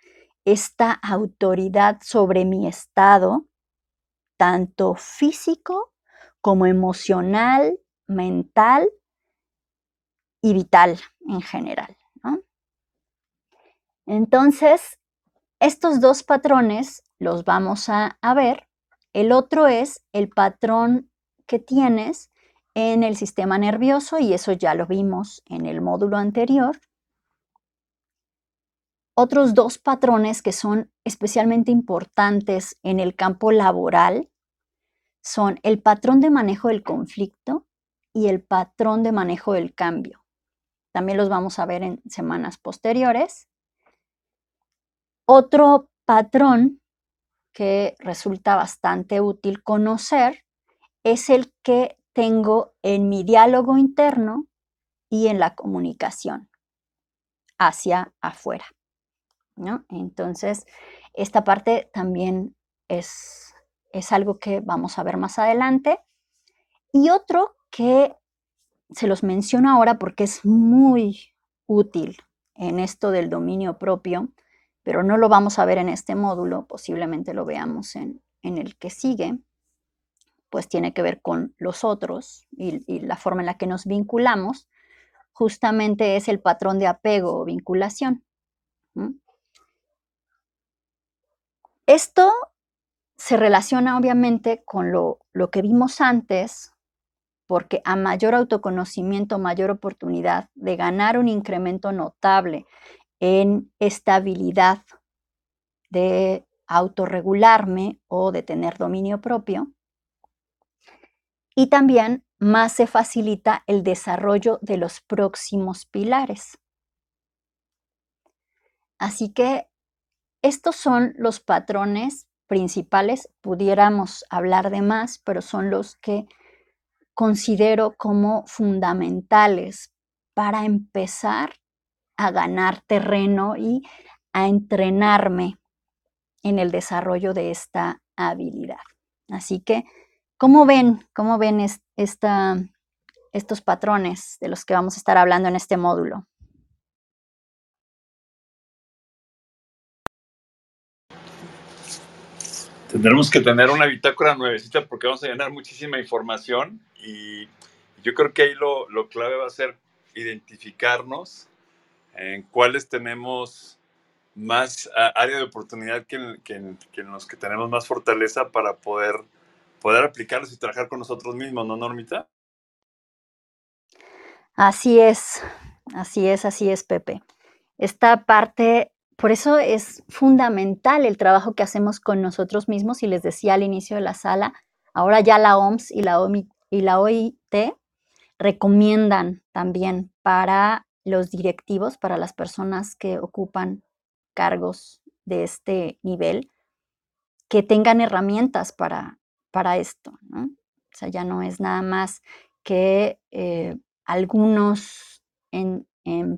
esta autoridad sobre mi estado, tanto físico como emocional, mental y vital en general. Entonces, estos dos patrones los vamos a, ver. El otro es el patrón que tienes en el sistema nervioso y eso ya lo vimos en el módulo anterior. Otros dos patrones que son especialmente importantes en el campo laboral son el patrón de manejo del conflicto y el patrón de manejo del cambio. También los vamos a ver en semanas posteriores. Otro patrón que resulta bastante útil conocer es el que tengo en mi diálogo interno y en la comunicación hacia afuera. ¿No? Entonces, esta parte también es, es algo que vamos a ver más adelante. Y otro que se los menciono ahora porque es muy útil en esto del dominio propio, pero no lo vamos a ver en este módulo, posiblemente lo veamos en, en el que sigue, pues tiene que ver con los otros y, la forma en la que nos vinculamos, justamente es el patrón de apego o vinculación. Esto se relaciona obviamente con lo, lo que vimos antes, porque a mayor autoconocimiento, mayor oportunidad de ganar un incremento notable en estabilidad de autorregularme o de tener dominio propio, y también más se facilita el desarrollo de los próximos pilares. Así que estos son los patrones principales. Pudiéramos hablar de más, pero son los que considero como fundamentales para empezar a ganar terreno y a entrenarme en el desarrollo de esta habilidad. Así que, ¿cómo ven? ¿Cómo ven estos patrones de los que vamos a estar hablando en este módulo? Tendremos que tener una bitácora nuevecita porque vamos a llenar muchísima información y yo creo que ahí lo, lo clave va a ser identificarnos en cuáles tenemos más área de oportunidad que en, que, que en, los que tenemos más fortaleza para poder, poder aplicarlos y trabajar con nosotros mismos, ¿no, Normita? Así es, así es, así es, Pepe. Esta parte, por eso es fundamental el trabajo que hacemos con nosotros mismos y les decía al inicio de la sala, ahora ya la OMS y la, OIT recomiendan también para los directivos, para las personas que ocupan cargos de este nivel, que tengan herramientas para, para esto. O sea, ya no es nada más que eh, algunos en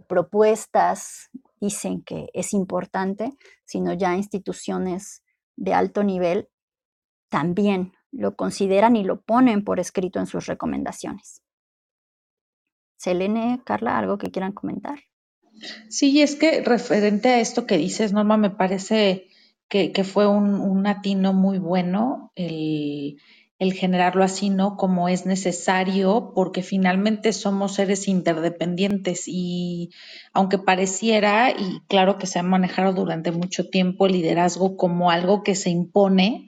propuestas dicen que es importante, sino ya instituciones de alto nivel también lo consideran y lo ponen por escrito en sus recomendaciones. Selene, Carla, ¿algo que quieran comentar? Sí, es que referente a esto que dices, Norma, me parece que, fue un, un, atino muy bueno el, el generarlo así, ¿no? Como es necesario, porque finalmente somos seres interdependientes y aunque pareciera, y claro que se ha manejado durante mucho tiempo el liderazgo como algo que se impone,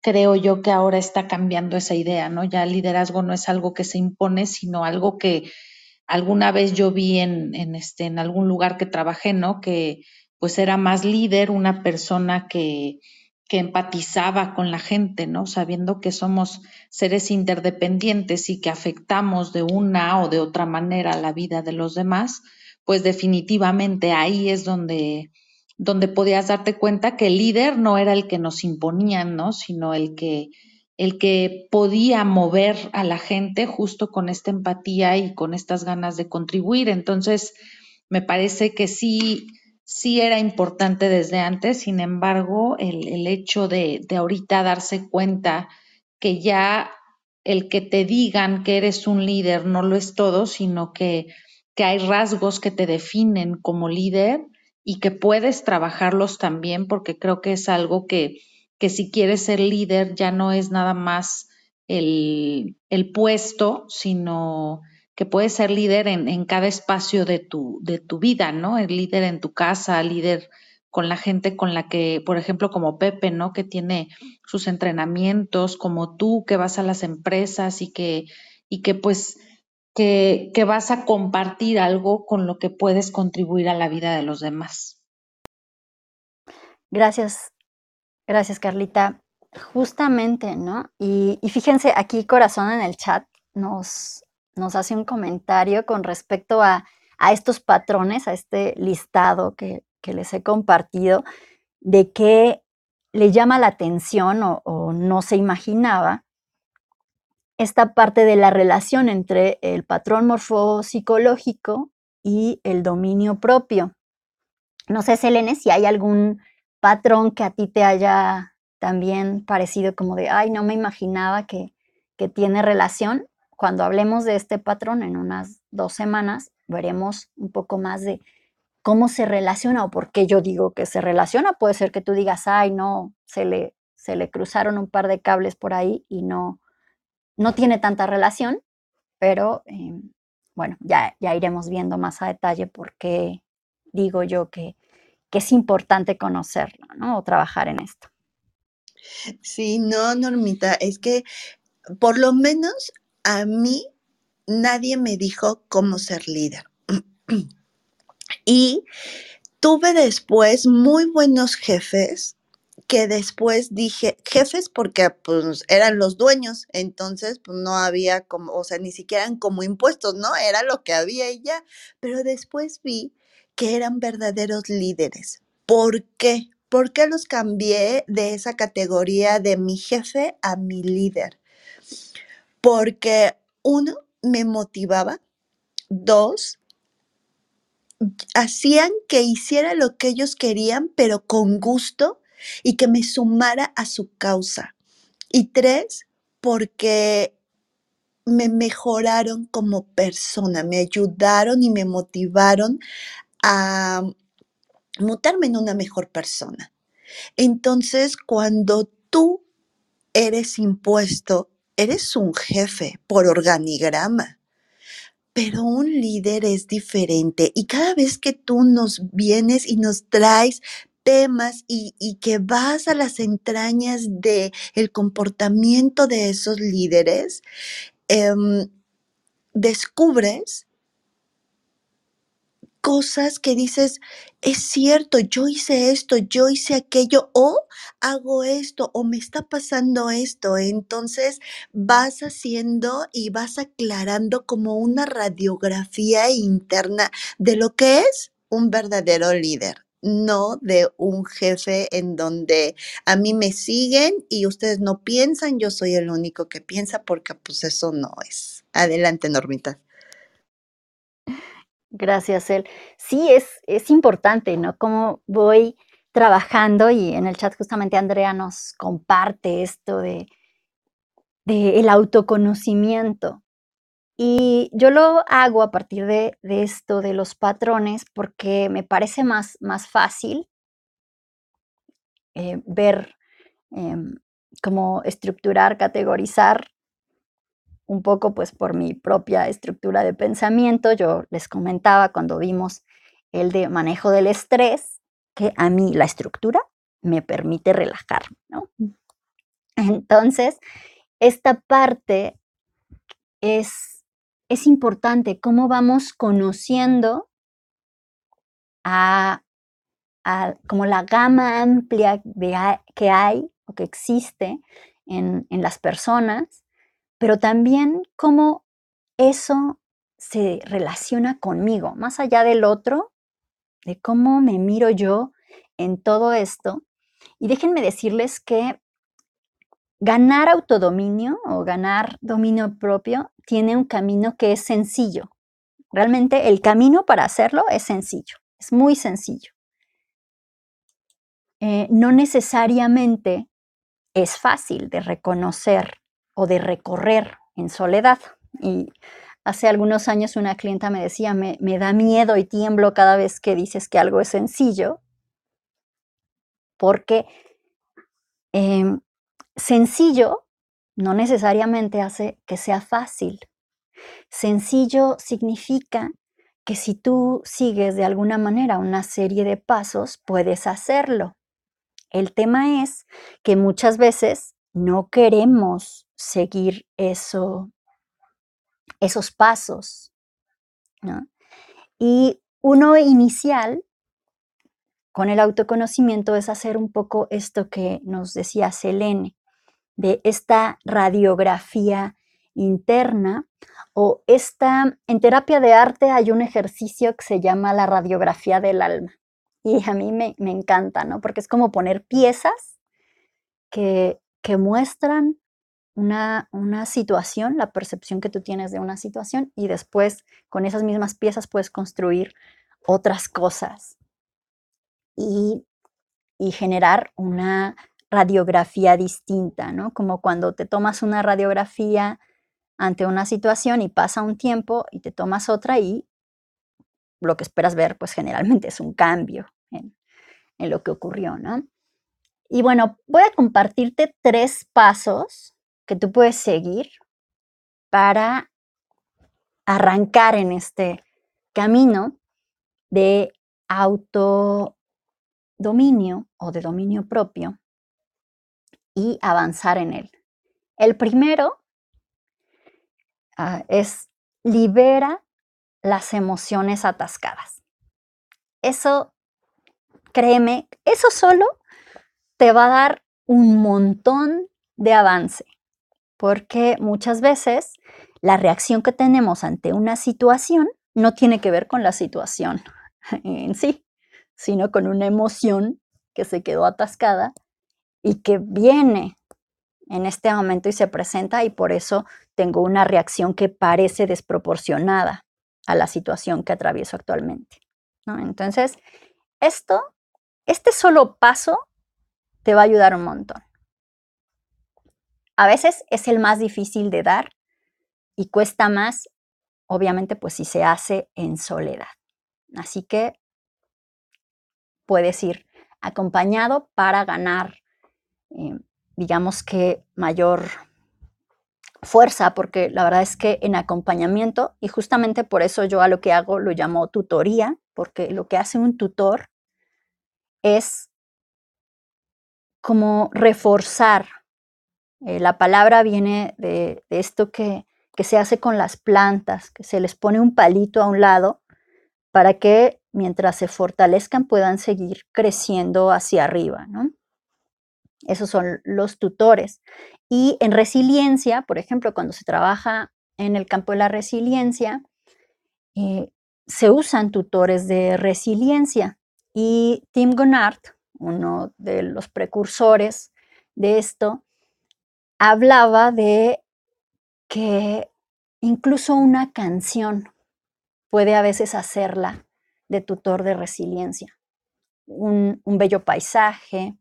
creo yo que ahora está cambiando esa idea, ¿no? Ya el liderazgo no es algo que se impone, sino algo que alguna vez yo vi en, en, este, en algún lugar que trabajé, ¿no? Que pues era más líder una persona que, que empatizaba con la gente, ¿no? Sabiendo que somos seres interdependientes y que afectamos de una o de otra manera la vida de los demás, pues definitivamente ahí es donde, donde podías darte cuenta que el líder no era el que nos imponían, ¿no? Sino el que, el que podía mover a la gente justo con esta empatía y con estas ganas de contribuir. Entonces, me parece que sí, sí era importante desde antes, sin embargo, el, el hecho de, de ahorita darse cuenta que ya el que te digan que eres un líder no lo es todo, sino que, que hay rasgos que te definen como líder y que puedes trabajarlos también, porque creo que es algo que, que si quieres ser líder ya no es nada más el, el puesto, sino que puedes ser líder en, en, cada espacio de tu, de tu vida, ¿no? El líder en tu casa, líder con la gente con la que, por ejemplo, como Pepe, ¿no? Que tiene sus entrenamientos, como tú, que vas a las empresas y que, y que pues, que, que vas a compartir algo con lo que puedes contribuir a la vida de los demás. Gracias, Gracias, Carlita. Justamente, ¿no? Y, y, fíjense, aquí Corazón en el chat nos, nos hace un comentario con respecto a, estos patrones, a este listado que, les he compartido, de que le llama la atención o, o no se imaginaba esta parte de la relación entre el patrón morfopsicológico y el dominio propio. No sé, Selene, si hay algún patrón que a ti te haya también parecido como de, ay, no me imaginaba que, que tiene relación. Cuando hablemos de este patrón en unas dos semanas, veremos un poco más de cómo se relaciona o por qué yo digo que se relaciona. Puede ser que tú digas, ay, no, se le, se le cruzaron un par de cables por ahí y no, no tiene tanta relación, pero eh, bueno, ya, ya iremos viendo más a detalle por qué digo yo que, que es importante conocerlo, ¿no? O trabajar en esto. Sí, no, Normita, es que por lo menos a mí nadie me dijo cómo ser líder. y tuve después muy buenos jefes que después dije, jefes porque pues eran los dueños, entonces pues no había como, o sea, ni siquiera eran como impuestos, ¿no? Era lo que había y ya, pero después vi que eran verdaderos líderes, ¿Por qué? ¿Por qué los cambié de esa categoría de mi jefe a mi líder? Porque uno, me motivaba. Dos, hacían que hiciera lo que ellos querían, pero con gusto y que me sumara a su causa. Y tres, porque me mejoraron como persona, me ayudaron y me motivaron a mutarme en una mejor persona. Entonces, cuando tú eres impuesto, eres un jefe por organigrama, pero un líder es diferente. Y cada vez que tú nos vienes y nos traes temas y, y que vas a las entrañas de el comportamiento de esos líderes, em, descubres cosas que dices, es cierto, yo hice esto, yo hice aquello, o hago esto, o me está pasando esto. Entonces vas haciendo y vas aclarando como una radiografía interna de lo que es un verdadero líder. No de un jefe en donde a mí me siguen y ustedes no piensan, yo soy el único que piensa, porque pues eso no es. Adelante, Normita. Gracias, El. Sí, es, es importante, ¿no? Cómo voy trabajando y en el chat justamente Andrea nos comparte esto de, de el autoconocimiento. Y yo lo hago a partir de, de esto, de los patrones, porque me parece más, más fácil eh, ver em, cómo estructurar, categorizar un poco pues por mi propia estructura de pensamiento. Yo les comentaba cuando vimos el de manejo del estrés, que a mí la estructura me permite relajarme, ¿no? Entonces, esta parte es, es importante, cómo vamos conociendo a, a como la gama amplia de, que hay o que existe en, en las personas pero también cómo eso se relaciona conmigo, más allá del otro, de cómo me miro yo en todo esto. Y déjenme decirles que ganar autodominio o ganar dominio propio tiene un camino que es sencillo. Realmente el camino para hacerlo es sencillo, es muy sencillo. Eh, no necesariamente es fácil de reconocer o de recorrer en soledad. Y hace algunos años una clienta me decía, me, da miedo y tiemblo cada vez que dices que algo es sencillo, porque em, sencillo no necesariamente hace que sea fácil. Sencillo significa que si tú sigues de alguna manera una serie de pasos, puedes hacerlo. El tema es que muchas veces no queremos seguir eso, esos pasos. Y uno inicial con el autoconocimiento es hacer un poco esto que nos decía Selene, de esta radiografía interna o esta, en terapia de arte hay un ejercicio que se llama la radiografía del alma y a mí me, me encanta, ¿no? Porque es como poner piezas que, que muestran una, situación, la percepción que tú tienes de una situación y después con esas mismas piezas puedes construir otras cosas y, generar una radiografía distinta, ¿no? Como cuando te tomas una radiografía ante una situación y pasa un tiempo y te tomas otra y lo que esperas ver, pues generalmente es un cambio en, en lo que ocurrió, ¿no? Y bueno, voy a compartirte tres pasos que tú puedes seguir para arrancar en este camino de autodominio o de dominio propio y avanzar en él. El primero ah, es libera las emociones atascadas. Eso, créeme, eso solo te va a dar un montón de avance porque muchas veces la reacción que tenemos ante una situación no tiene que ver con la situación en sí, sino con una emoción que se quedó atascada y que viene en este momento y se presenta y por eso tengo una reacción que parece desproporcionada a la situación que atravieso actualmente. Entonces, esto, este solo paso te va a ayudar un montón. A veces es el más difícil de dar y cuesta más, obviamente, pues si se hace en soledad. Así que puedes ir acompañado para ganar, eh, digamos que mayor fuerza, porque la verdad es que en acompañamiento, y justamente por eso yo a lo que hago lo llamo tutoría, porque lo que hace un tutor es como reforzar. Eh, la palabra viene de, esto que, se hace con las plantas, que se les pone un palito a un lado para que mientras se fortalezcan puedan seguir creciendo hacia arriba. Esos son los tutores. Y en resiliencia, por ejemplo, cuando se trabaja en el campo de la resiliencia, eh, se usan tutores de resiliencia. Y Tim Gonard, uno de los precursores de esto, hablaba de que incluso una canción puede a veces hacerla de tutor de resiliencia. Un, bello paisaje,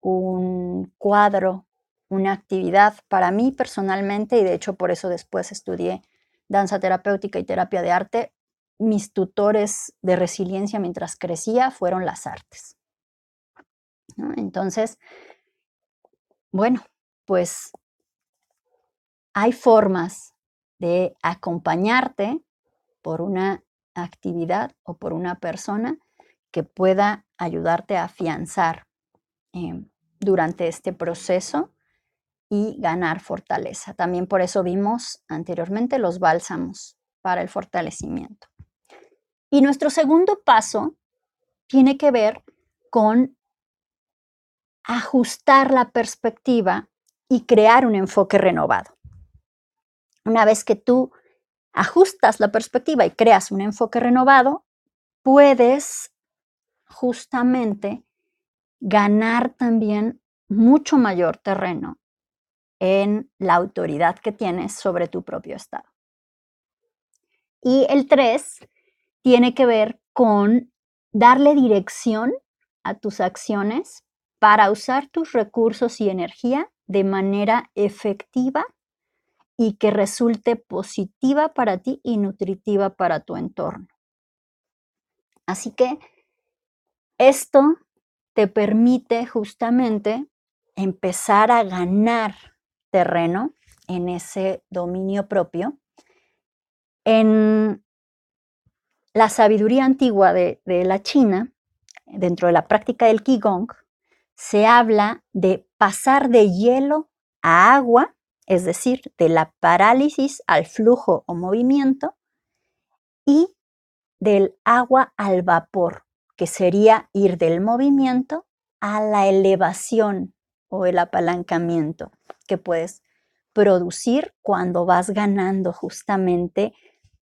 un cuadro, una actividad. Para mí personalmente, y de hecho por eso después estudié danza terapéutica y terapia de arte, mis tutores de resiliencia mientras crecía fueron las artes. Entonces, bueno, pues hay formas de acompañarte por una actividad o por una persona que pueda ayudarte a afianzar em, durante este proceso y ganar fortaleza. También por eso vimos anteriormente los bálsamos para el fortalecimiento. Y nuestro segundo paso tiene que ver con ajustar la perspectiva y crear un enfoque renovado. Una vez que tú ajustas la perspectiva y creas un enfoque renovado, puedes justamente ganar también mucho mayor terreno en la autoridad que tienes sobre tu propio estado. Y el 3 tiene que ver con darle dirección a tus acciones para usar tus recursos y energía de manera efectiva y que resulte positiva para ti y nutritiva para tu entorno. Así que esto te permite justamente empezar a ganar terreno en ese dominio propio. En la sabiduría antigua de, la China, dentro de la práctica del Qigong, se habla de pasar de hielo a agua, es decir, de la parálisis al flujo o movimiento, y del agua al vapor, que sería ir del movimiento a la elevación o el apalancamiento que puedes producir cuando vas ganando justamente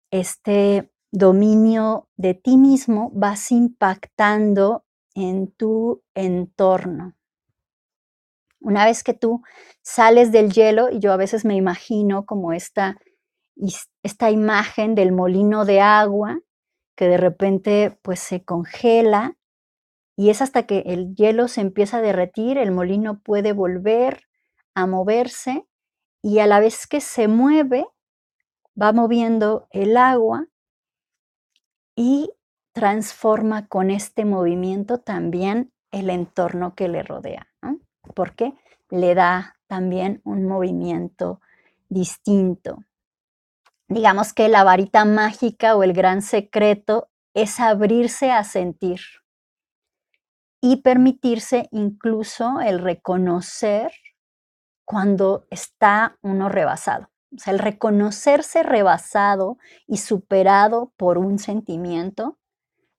este dominio de ti mismo, vas impactando en tu entorno. Una vez que tú sales del hielo, y yo a veces me imagino como esta, esta imagen del molino de agua que de repente pues se congela y es hasta que el hielo se empieza a derretir, el molino puede volver a moverse y a la vez que se mueve, va moviendo el agua y transforma con este movimiento también el entorno que le rodea, porque le da también un movimiento distinto. Digamos que la varita mágica o el gran secreto es abrirse a sentir y permitirse incluso el reconocer cuando está uno rebasado. O sea, el reconocerse rebasado y superado por un sentimiento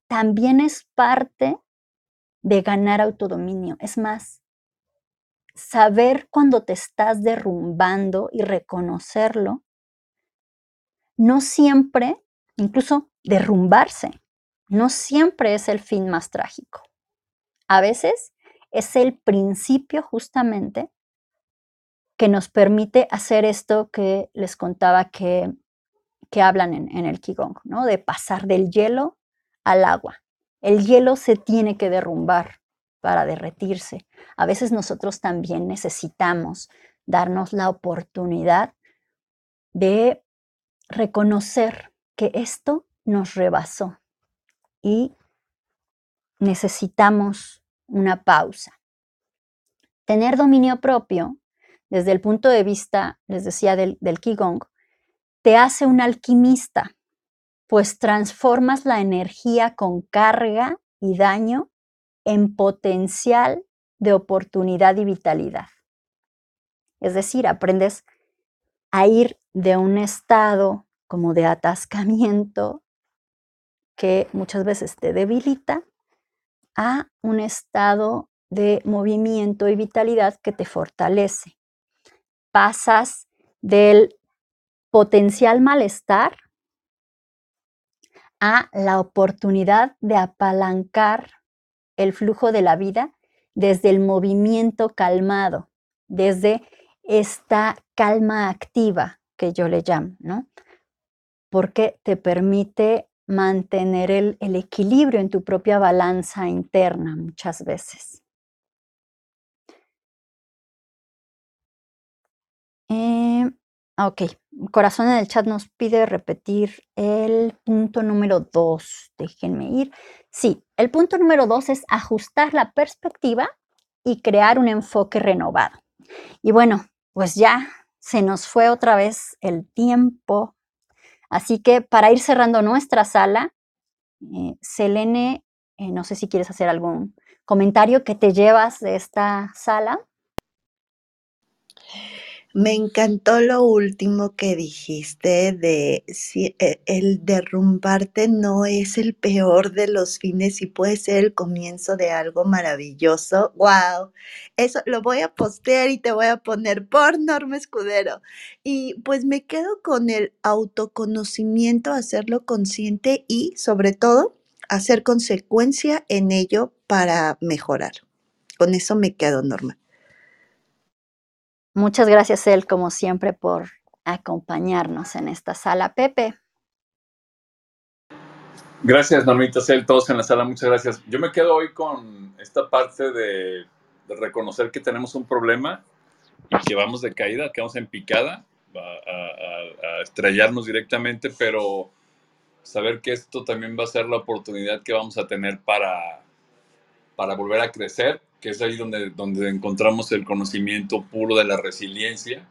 también es parte de ganar autodominio. Es más, saber cuando te estás derrumbando y reconocerlo no siempre, incluso derrumbarse, no siempre es el fin más trágico. A veces es el principio justamente que nos permite hacer esto que les contaba que, que hablan en, en el Qigong, ¿no? De pasar del hielo al agua. El hielo se tiene que derrumbar para derretirse. A veces nosotros también necesitamos darnos la oportunidad de reconocer que esto nos rebasó y necesitamos una pausa. Tener dominio propio, desde el punto de vista, les decía, del, del Qigong, te hace un alquimista, pues transformas la energía con carga y daño en potencial de oportunidad y vitalidad. Es decir, aprendes a ir de un estado como de atascamiento que muchas veces te debilita a un estado de movimiento y vitalidad que te fortalece. Pasas del potencial malestar a la oportunidad de apalancar el flujo de la vida desde el movimiento calmado, desde esta calma activa que yo le llamo, ¿no? Porque te permite mantener el, equilibrio en tu propia balanza interna muchas veces. Eh, ok, Corazón en el chat nos pide repetir el punto número dos. Déjenme ir. Sí, el punto número dos es ajustar la perspectiva y crear un enfoque renovado. Y bueno, pues ya se nos fue otra vez el tiempo. Así que para ir cerrando nuestra sala, eh, Selene, eh, no sé si quieres hacer algún comentario que te llevas de esta sala. Me encantó lo último que dijiste de si e- el derrumbarte no es el peor de los fines y puede ser el comienzo de algo maravilloso. ¡Wow! Eso lo voy a postear y te voy a poner por Norma Escudero. Y pues me quedo con el autoconocimiento, hacerlo consciente y sobre todo hacer consecuencia en ello para mejorar. Con eso me quedo, Norma. Muchas gracias, él, como siempre, por acompañarnos en esta sala. Pepe. Gracias, Normita Cel, todos en la sala, muchas gracias. Yo me quedo hoy con esta parte de, reconocer que tenemos un problema y que vamos de caída, que vamos en picada, a- a estrellarnos directamente, pero saber que esto también va a ser la oportunidad que vamos a tener para, para volver a crecer, que es ahí donde, donde encontramos el conocimiento puro de la resiliencia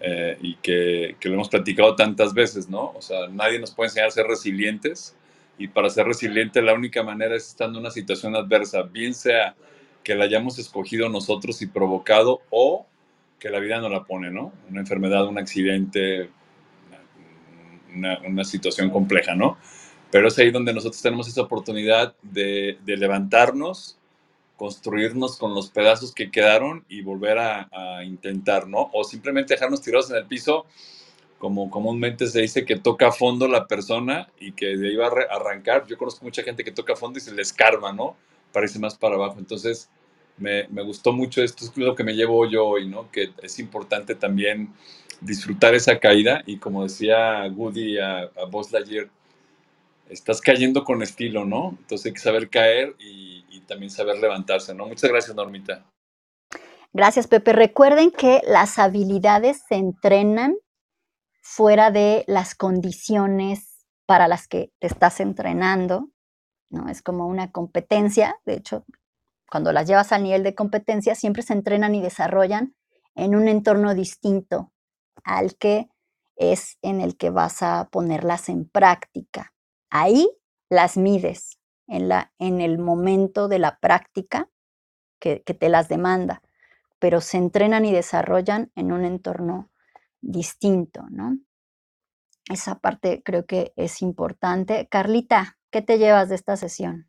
eh, y que, que lo hemos platicado tantas veces, ¿no? O sea, nadie nos puede enseñar a ser resilientes y para ser resiliente la única manera es estando en una situación adversa, bien sea que la hayamos escogido nosotros y provocado o que la vida nos la pone, ¿no? Una enfermedad, un accidente, una, una situación compleja, ¿no? Pero es ahí donde nosotros tenemos esa oportunidad de, de levantarnos, construirnos con los pedazos que quedaron y volver a, a intentar, ¿no? O simplemente dejarnos tirados en el piso, como comúnmente se dice que toca a fondo la persona y que de ahí va a arrancar. Yo conozco mucha gente que toca a fondo y se le escarba, ¿no? Parece más para abajo. Entonces, me, me gustó mucho esto, es lo que me llevo yo hoy, ¿no? Que es importante también disfrutar esa caída y como decía Woody a, a Buzz Lightyear, estás cayendo con estilo, ¿no? Entonces hay que saber caer y, y también saber levantarse, ¿no? Muchas gracias, Normita. Gracias, Pepe. Recuerden que las habilidades se entrenan fuera de las condiciones para las que te estás entrenando, ¿no? Es como una competencia, de hecho, cuando las llevas al nivel de competencia, siempre se entrenan y desarrollan en un entorno distinto al que es en el que vas a ponerlas en práctica. Ahí las mides en, la, en el momento de la práctica que, que te las demanda, pero se entrenan y desarrollan en un entorno distinto, ¿no? Esa parte creo que es importante. Carlita, ¿qué te llevas de esta sesión?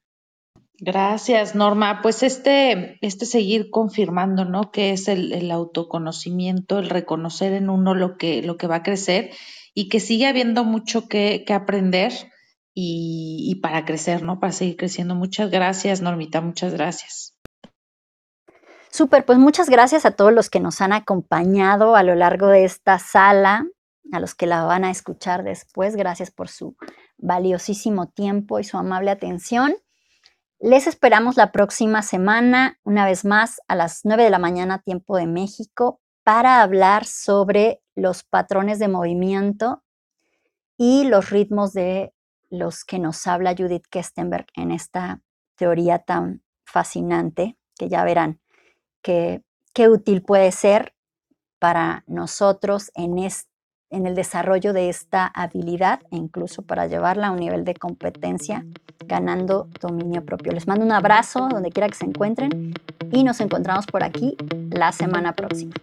Gracias, Norma. Pues este, este seguir confirmando, ¿no? Que es el, autoconocimiento, el reconocer en uno lo que, lo que va a crecer y que sigue habiendo mucho que, que aprender y, para crecer, ¿no? Para seguir creciendo. Muchas gracias, Normita, muchas gracias. Súper, pues muchas gracias a todos los que nos han acompañado a lo largo de esta sala, a los que la van a escuchar después. Gracias por su valiosísimo tiempo y su amable atención. Les esperamos la próxima semana, una vez más, a las 9 de la mañana, tiempo de México, para hablar sobre los patrones de movimiento y los ritmos de los que nos habla Judith Kestenberg en esta teoría tan fascinante que ya verán qué útil puede ser para nosotros en, en el desarrollo de esta habilidad e incluso para llevarla a un nivel de competencia ganando dominio propio. Les mando un abrazo donde quiera que se encuentren y nos encontramos por aquí la semana próxima.